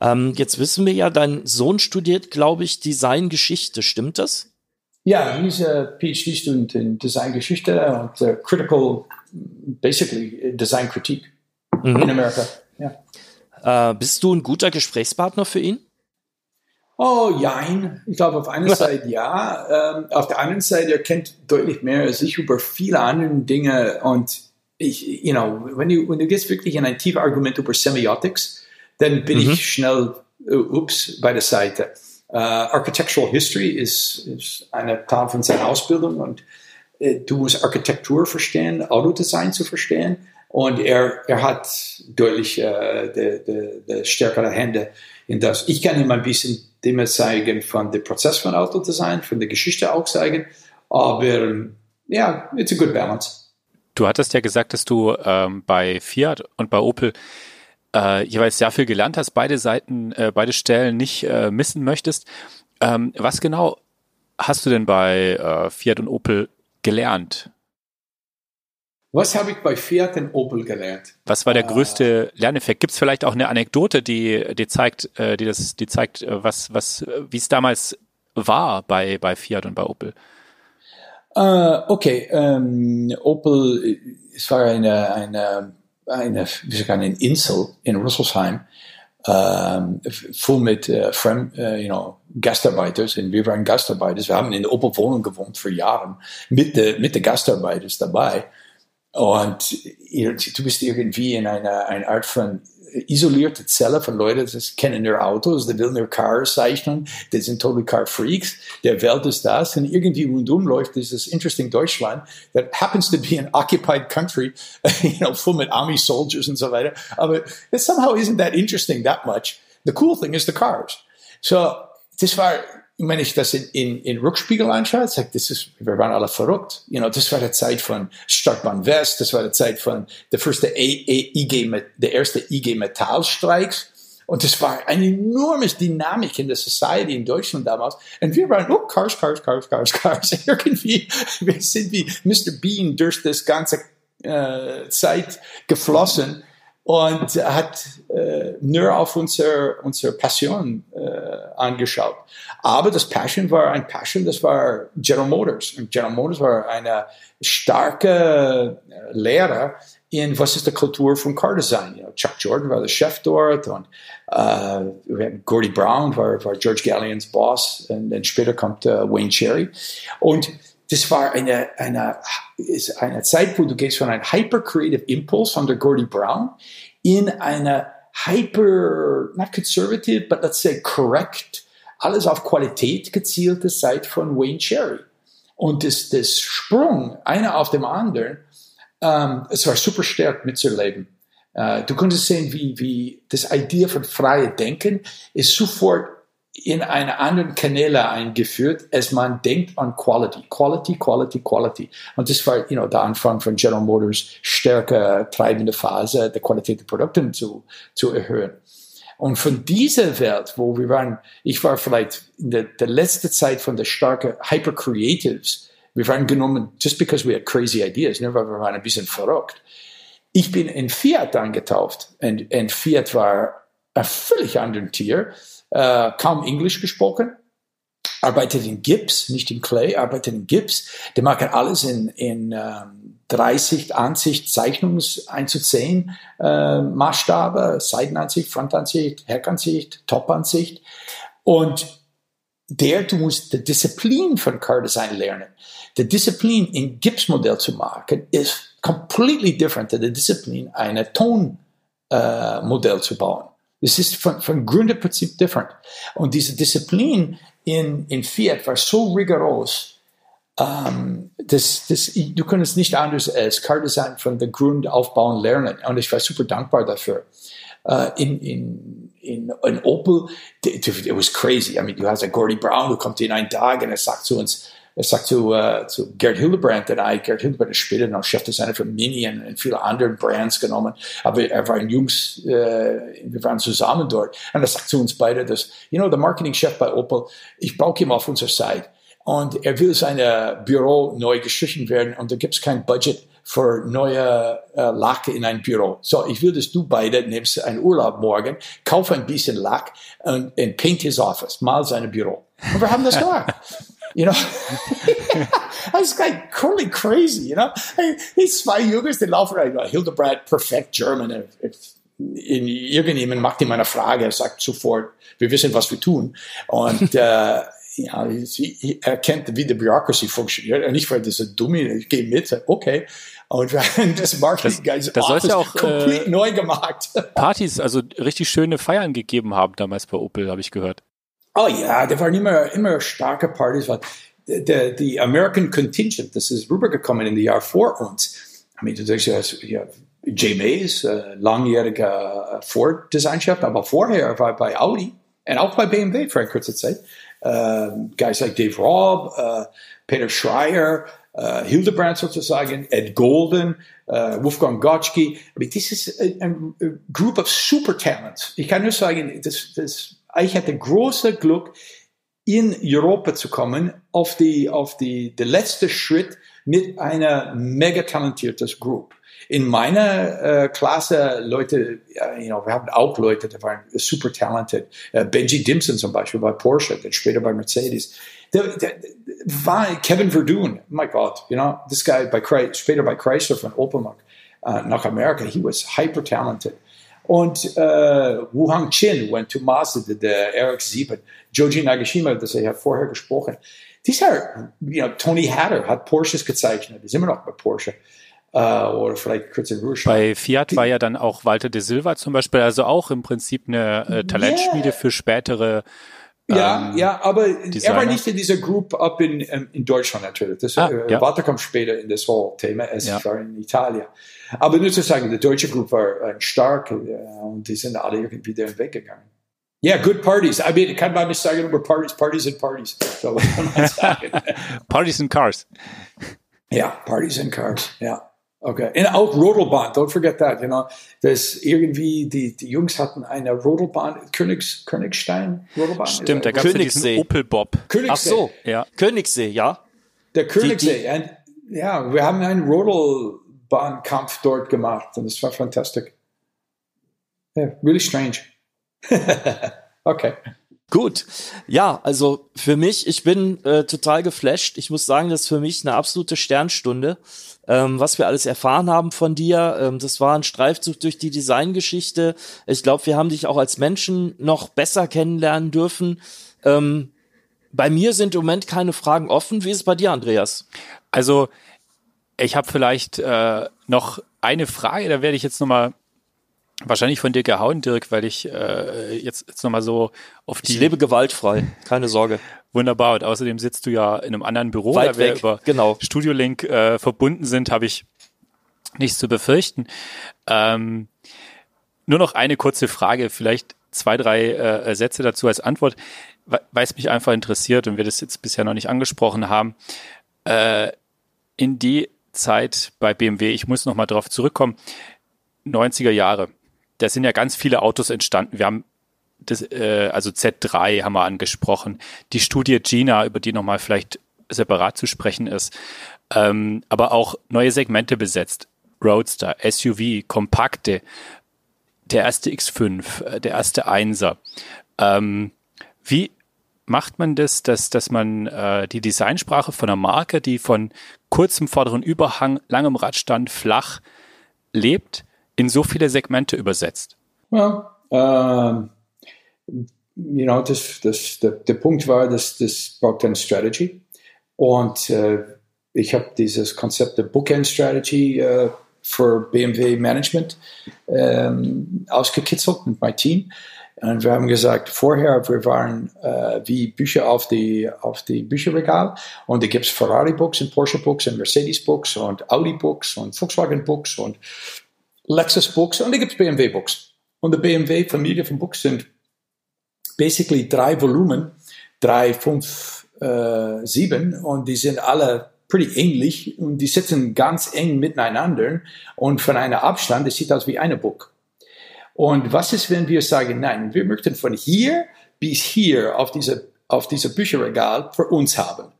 Ähm, jetzt wissen wir ja, dein Sohn studiert, glaube ich, Designgeschichte. Stimmt das? Ja, he's a PhD-Student in Designgeschichte und uh, Critical, basically Design Critique mhm. in Amerika. Ja. Äh, bist du ein guter Gesprächspartner für ihn? Oh, jein. Ich glaube, auf einer Seite ja. Ähm, auf der anderen Seite, er kennt deutlich mehr als ich über viele andere Dinge und ich, you know, wenn du, wenn du gehst wirklich in ein tiefes Argument über Semiotics, dann bin mhm. ich schnell, uh, ups, bei der Seite. Uh, Architectural History ist, ist eine Teil von seiner Ausbildung und uh, du musst Architektur verstehen, Autodesign zu verstehen. Und er, er hat deutlich äh, die, die, die stärkere Hände in das. Ich kann ihm ein bisschen Dinge zeigen von dem Prozess von Autodesign, von der Geschichte auch zeigen. Aber ja, it's a good balance. Du hattest ja gesagt, dass du ähm, bei Fiat und bei Opel äh, jeweils sehr viel gelernt hast, beide Seiten, äh, beide Stellen nicht äh, missen möchtest. Ähm, was genau hast du denn bei äh, Fiat und Opel gelernt? Was habe ich bei Fiat und Opel gelernt? Was war der größte Lerneffekt? Gibt es vielleicht auch eine Anekdote, die, die zeigt, äh, die das, die zeigt, äh, was, was, wie es damals war bei, bei Fiat und bei Opel? Uh, okay, um, Opel, es war eine, eine, eine, wie sogar eine Insel in Rüsselsheim, um, voll mit uh, Frem, uh, you know, Gastarbeiters und wir waren Gastarbeiters. Wir haben in der Opel-Wohnung gewohnt für Jahre mit den mit der Gastarbeiters dabei. Und du bist irgendwie in einer, eine Art von isolierte Zelle von Leuten, die kennen ihre Autos, die wollen ihre Cars zeichnen, die sind totally Car Freaks. Der Welt ist das. Und irgendwie rundum läuft dieses interesting Deutschland that happens to be an occupied country, you know, full mit Army soldiers und so weiter. Aber it somehow isn't that interesting that much. The cool thing is the cars. So, das war wenn ich das in, in, in Rückspiegel anschaue, sagt, das ist, wir waren alle verrückt. You know, das war die Zeit von Stadtbahn West, das war die Zeit von der erste IG, der erste IG Metallstreiks. Und das war eine enorme Dynamik in der Society in Deutschland damals. Und wir waren, oh, Cars, Cars, Cars, Cars, Cars. Irgendwie, wir sind wie Mr. Bean durch das ganze äh, Zeit geflossen und hat äh, nur auf unsere, unsere Passion äh, angeschaut. Aber das Passion war ein Passion, das war General Motors. Und General Motors war eine starke äh, Lehrer in was ist die Kultur von Car Design. You know, Chuck Jordan war der Chef dort und äh, Gordy Brown war, war George Gallions Boss und dann später kommt äh, Wayne Cherry. Und das war eine, eine, ist eine Zeit, wo du gehst von einem Hyper-Creative Impulse von der Gordy Brown in eine Hyper, not conservative, but let's say correct, alles auf Qualität gezielte Zeit von Wayne Cherry. Und das, das Sprung, einer auf dem anderen, ähm, es war super stark mitzuerleben. Äh, du konntest sehen, wie, wie das Idee von freie Denken ist sofort in eine anderen Kanäle eingeführt, als man denkt an Quality. Quality, Quality, Quality. Und das war, you know, der Anfang von General Motors stärker treibende Phase, der Qualität der Produkte zu, zu erhöhen. Und von dieser Welt, wo wir waren, ich war vielleicht in der, der letzte Zeit von der starken Hyper Creatives, wir waren genommen, just because we had crazy ideas, ne, weil wir waren ein bisschen verrückt Ich bin in Fiat angetauft und, und Fiat war ein völlig anderes Tier, äh, kaum Englisch gesprochen, arbeitet in Gips, nicht in Clay, arbeitet in Gips. Die machen alles in, in ähm, 30 Ansicht, Zeichnungs 1 zu 10 äh, Maßstabe, Seitenansicht, Frontansicht, Heckansicht, Topansicht. Und der, du musst die Disziplin von Car Design lernen. Die Disziplin in Gipsmodell zu machen ist completely different than die Disziplin eine Tonmodell äh, zu bauen. Es ist von, von Grundprinzip different. Und diese Disziplin in, in Fiat war so rigoros, ähm, das, das, du kannst nicht anders als Car Design von der Grund aufbauen lernen. Und ich war super dankbar dafür. Uh, in, in, in, in Opel, it, was crazy. I mean, du hast Gordy Brown, du kommst in einen Tag und er sagt zu uns, er sagt zu, uh, zu Gerd Hildebrand und ich, Gerd Hildebrand ist später noch Chefdesigner für Mini und, und viele andere Brands genommen, aber er war ein Jungs, uh, wir waren zusammen dort und er sagt zu uns beide, dass, you know, der Marketingchef bei Opel, ich brauche ihn auf unserer Seite und er will sein Büro neu gestrichen werden und da gibt es kein Budget für neue äh, Lack in ein Büro. So, ich will, dass du beide nimmst einen Urlaub morgen, kauf ein bisschen Lack und, und paint his office, mal sein Büro. Und wir haben das gemacht. You know, it's like curly crazy, you know. Die zwei Jungs, die laufen rein, Hildebrand, perfect German. In, irgendjemand macht ihm eine Frage, er sagt sofort, wir wissen, was wir tun. Und äh, ja, er kennt, wie die Bureaucracy funktioniert. Und nicht, weil das ist dumm, ich gehe mit, okay. Und das Marketing das, das soll ja auch komplett äh, neu gemacht. Partys, also richtig schöne Feiern gegeben haben damals bei Opel, habe ich gehört. Oh ja, da waren immer, immer starke Partys. Der, die American Contingent, das ist rübergekommen in die Jahr vor uns. I mean, du denkst ja, ja Jay Mays, äh, langjähriger Ford-Designchef, aber vorher war er bei Audi und auch bei BMW für eine kurze Zeit. Uh, guys like Dave Robb, uh, Peter Schreier, uh, Hildebrand sozusagen, Ed Golden, uh, Wolfgang Gotschke. I mean, this is a, a, group of super talents. Ich kann nur sagen, das, das, ich hatte große Glück, in Europa zu kommen, auf die, auf die, der letzte Schritt mit einer mega talentiertes Group in meiner äh, Klasse Leute, uh, you know, wir haben auch Leute, die waren super talented. Uh, Benji Dimson zum Beispiel bei Porsche, dann später bei Mercedes. Der, der, war Kevin Verdun, my God, you know, this guy Chrysler, später bei Chrysler von Opel uh, nach Amerika, he was hyper talented. Und äh, Wu Hang Chin went to Mazda, der RX-7. Joji Nagashima, das ich ja vorher gesprochen. Dieser, you know, Tony Hatter hat Porsches gezeichnet, ist immer noch bei Porsche äh, oder vielleicht kurz in Ruhestand. Bei Fiat war ja dann auch Walter de Silva zum Beispiel, also auch im Prinzip eine äh, Talentschmiede yeah. für spätere ja, ähm, ja, aber Designer. er war nicht in dieser Group up in, ähm, in Deutschland natürlich. Das, ah, äh, ja. Walter kommt später in das whole Thema, es ja. war in Italien. Aber nur zu sagen, die deutsche Group war äh, stark äh, und die sind alle irgendwie dann weggegangen. Yeah, good parties. I mean, kann man nicht sagen über Partys, Parties and Parties. So, kann man sagen? parties and Cars. Ja, Parties and Cars, ja. Okay. Und auch Rodelbahn, don't forget that, you know. Das irgendwie, die, die Jungs hatten eine Rodelbahn, Königs, Königstein Rodelbahn. Stimmt, da gab es diesen Opel Bob. Königssee. Ach so, ja. Königssee, ja. Der Königssee. Die, die, und, ja, wir haben einen Rodelbahnkampf dort gemacht und es war fantastisch. Yeah, really strange. okay. Gut, ja, also für mich, ich bin äh, total geflasht. Ich muss sagen, das ist für mich eine absolute Sternstunde, ähm, was wir alles erfahren haben von dir. Ähm, das war ein Streifzug durch die Designgeschichte. Ich glaube, wir haben dich auch als Menschen noch besser kennenlernen dürfen. Ähm, bei mir sind im Moment keine Fragen offen. Wie ist es bei dir, Andreas? Also ich habe vielleicht äh, noch eine Frage, da werde ich jetzt nochmal wahrscheinlich von dir gehauen, Dirk, weil ich äh, jetzt, jetzt nochmal so auf die. Ich lebe gewaltfrei, keine Sorge. Wunderbar. Und außerdem sitzt du ja in einem anderen Büro, Weit da wir weg, über genau. Studiolink äh, verbunden sind, habe ich nichts zu befürchten. Ähm, nur noch eine kurze Frage, vielleicht zwei, drei äh, Sätze dazu als Antwort, weil es mich einfach interessiert und wir das jetzt bisher noch nicht angesprochen haben. Äh, in die Zeit bei BMW, ich muss noch mal drauf zurückkommen, 90er Jahre da sind ja ganz viele Autos entstanden. Wir haben das, äh, also Z3 haben wir angesprochen, die Studie Gina, über die nochmal vielleicht separat zu sprechen ist, ähm, aber auch neue Segmente besetzt. Roadster, SUV, kompakte, der erste X5, äh, der erste Einser. Ähm, wie macht man das, dass, dass man äh, die Designsprache von einer Marke, die von kurzem vorderen Überhang, langem Radstand, flach lebt, in so viele Segmente übersetzt? Well, um, you know, das, das, der, der Punkt war, dass das braucht eine Strategy. Und äh, ich habe dieses Konzept der Bookend Strategy äh, für BMW Management ähm, ausgekitzelt mit meinem Team. Und wir haben gesagt, vorher, wir waren äh, wie Bücher auf die, auf die Bücherregal. Und da gibt's Ferrari-Books und Porsche-Books und Mercedes-Books und Audi-Books und Volkswagen-Books und Lexus-Books und da gibt's BMW-Books. Und die BMW-Familie von Books sind basically drei Volumen, drei, fünf, äh, sieben und die sind alle pretty ähnlich und die sitzen ganz eng miteinander und von einer Abstand, das sieht aus wie eine Book. Und was ist, wenn wir sagen, nein, wir möchten von hier bis hier auf diese, auf diese Bücherregal für uns haben.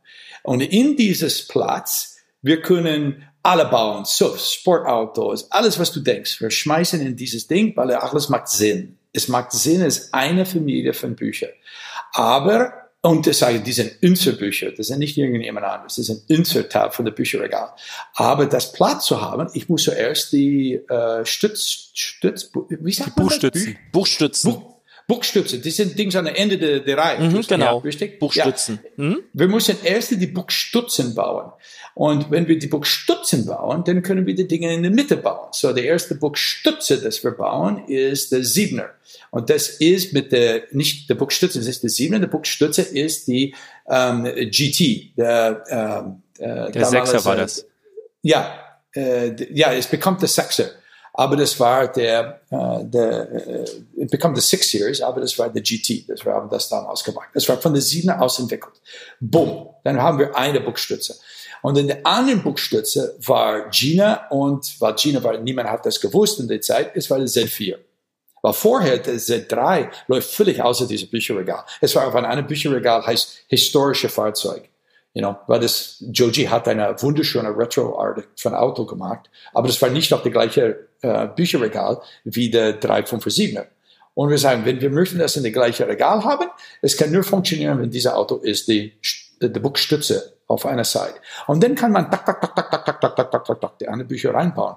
Und in dieses Platz, wir können alle bauen, SUVs, Sportautos, alles, was du denkst. Wir schmeißen in dieses Ding, weil alles macht Sinn. Es macht Sinn, es ist eine Familie von Büchern. Aber und das sage ich, die sind unsere Bücher, das sind nicht irgendjemand anderes, das sind unser Teil von der Bücherregal. Aber das Platz zu haben, ich muss zuerst die äh, Stütz, Stütz, wie sagt die man Buchstützen. Das? Buchstützen. Buch, Buchstützen, das sind Dinge an der Ende der, der Reihe. Mhm, genau, richtig? Buchstützen. Ja. Mhm. Wir müssen erst die Buchstützen bauen. Und wenn wir die Buchstützen bauen, dann können wir die Dinge in der Mitte bauen. So, der erste Buchstütze, das wir bauen, ist der Siebener. Und das ist mit der, nicht der Buchstütze, das ist der Siebener, der Buchstütze ist die ähm, GT. Der, ähm, äh, der Sechser war das. Ja, äh, ja, es bekommt der Sechser. Aber das war der, äh, der äh, es bekommt der Six Series, aber das war der GT. Das wir haben das damals gemacht. Das war von der Siebener aus entwickelt. Boom. Dann haben wir eine Buchstütze. Und in der anderen Buchstütze war Gina und, weil Gina war, niemand hat das gewusst in der Zeit, es war der Z4. Weil vorher, der Z3 läuft völlig außer diesem Bücherregal. Es war auf einem Bücherregal, heißt historische Fahrzeug. You know, weil das, Joji hat eine wunderschöne Retro-Art von Auto gemacht, aber das war nicht auf der gleichen äh, Bücherregal wie der 357er. Und wir sagen, wenn wir möchten das in der gleichen Regal haben, es kann nur funktionieren, wenn dieser Auto ist die, die Buchstütze auf einer Seite. Und dann kann man tak, tak, tak, tak, tak, tak, tak, tak, tak, tak, tak, die anderen Bücher reinbauen.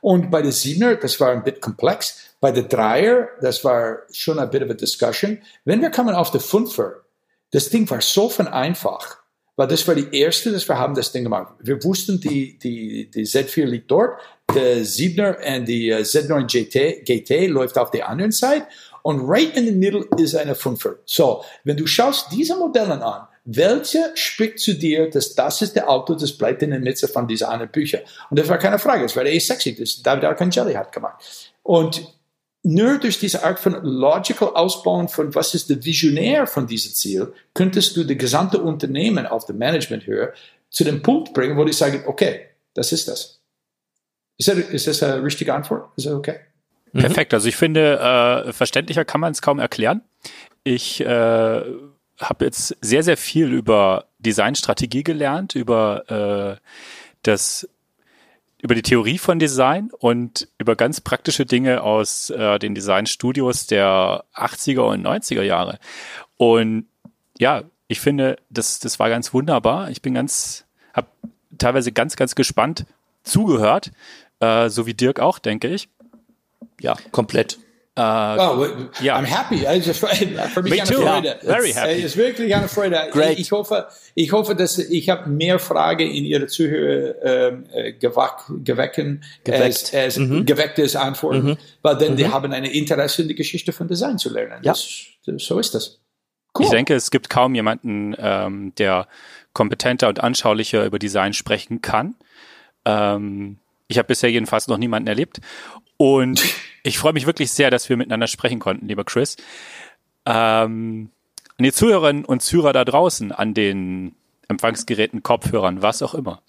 Und bei der Siebener, das war ein bisschen komplex. Bei der Dreier, das war schon ein bit of a discussion. Wenn wir kommen auf der Fünfer, das Ding war so von einfach. Weil das war die erste, dass wir haben das Ding gemacht. Wir wussten, die, die, die Z4 liegt dort, der Siebener und die äh, Z9 GT, GT läuft auf der anderen Seite und right in the middle ist eine Fünfer. So, wenn du schaust diese Modelle an, welche spricht zu dir, dass das ist der Auto, das bleibt in der Mitte von dieser anderen Bücher? Und das war keine Frage, das war der A60, das David Arcangeli hat gemacht. Und nur durch diese Art von logical Ausbauen von was ist der Visionär von diesem Ziel, könntest du das gesamte Unternehmen auf der Management-Höhe zu dem Punkt bringen, wo die sagen, okay, das ist das. Ist das, ist das eine richtige Antwort? Ist das okay? Mhm. Perfekt. Also ich finde, äh, verständlicher kann man es kaum erklären. Ich äh, habe jetzt sehr, sehr viel über Designstrategie gelernt, über äh, das über die Theorie von Design und über ganz praktische Dinge aus äh, den Designstudios der 80er und 90er Jahre. Und ja, ich finde, das, das war ganz wunderbar. Ich bin ganz, habe teilweise ganz, ganz gespannt zugehört, äh, so wie Dirk auch, denke ich. Ja, komplett. Uh, oh, yeah. I'm happy. I just, für mich Me too. Freude. Yeah, very happy. Es ist wirklich eine Freude. Great. Ich hoffe, ich hoffe, dass ich habe mehr Fragen in Ihre Zuhörer ähm, äh, gewack, gewecken, geweckt, als, als mhm. gewecktes Antworten, mhm. weil dann mhm. die haben eine Interesse in die Geschichte von Design zu lernen. Ja. Das, so ist das. Cool. Ich denke, es gibt kaum jemanden, ähm, der kompetenter und anschaulicher über Design sprechen kann. Ähm, ich habe bisher jedenfalls noch niemanden erlebt. Und ich freue mich wirklich sehr, dass wir miteinander sprechen konnten, lieber Chris. Ähm, an die Zuhörerinnen und Zuhörer da draußen, an den Empfangsgeräten, Kopfhörern, was auch immer.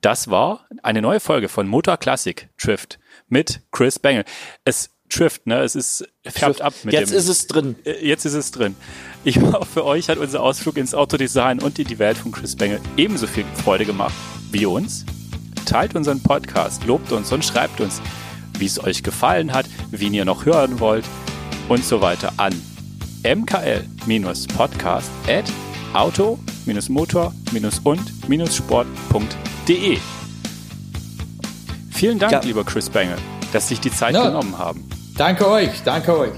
Das war eine neue Folge von Motor Classic Drift mit Chris Bengel. Es Drift, ne? Es ist färbt ab mit Jetzt dem. ist es drin. Äh, jetzt ist es drin. Ich hoffe, für euch hat unser Ausflug ins Autodesign und in die Welt von Chris Bengel ebenso viel Freude gemacht wie uns. teilt unseren Podcast, lobt uns und schreibt uns, wie es euch gefallen hat, wen ihr noch hören wollt und so weiter an mkl-podcast at auto-motor-und-sport.de. Vielen Dank, ja. lieber Chris Bengel, dass Sie sich die Zeit ja. genommen haben. Danke euch, danke euch.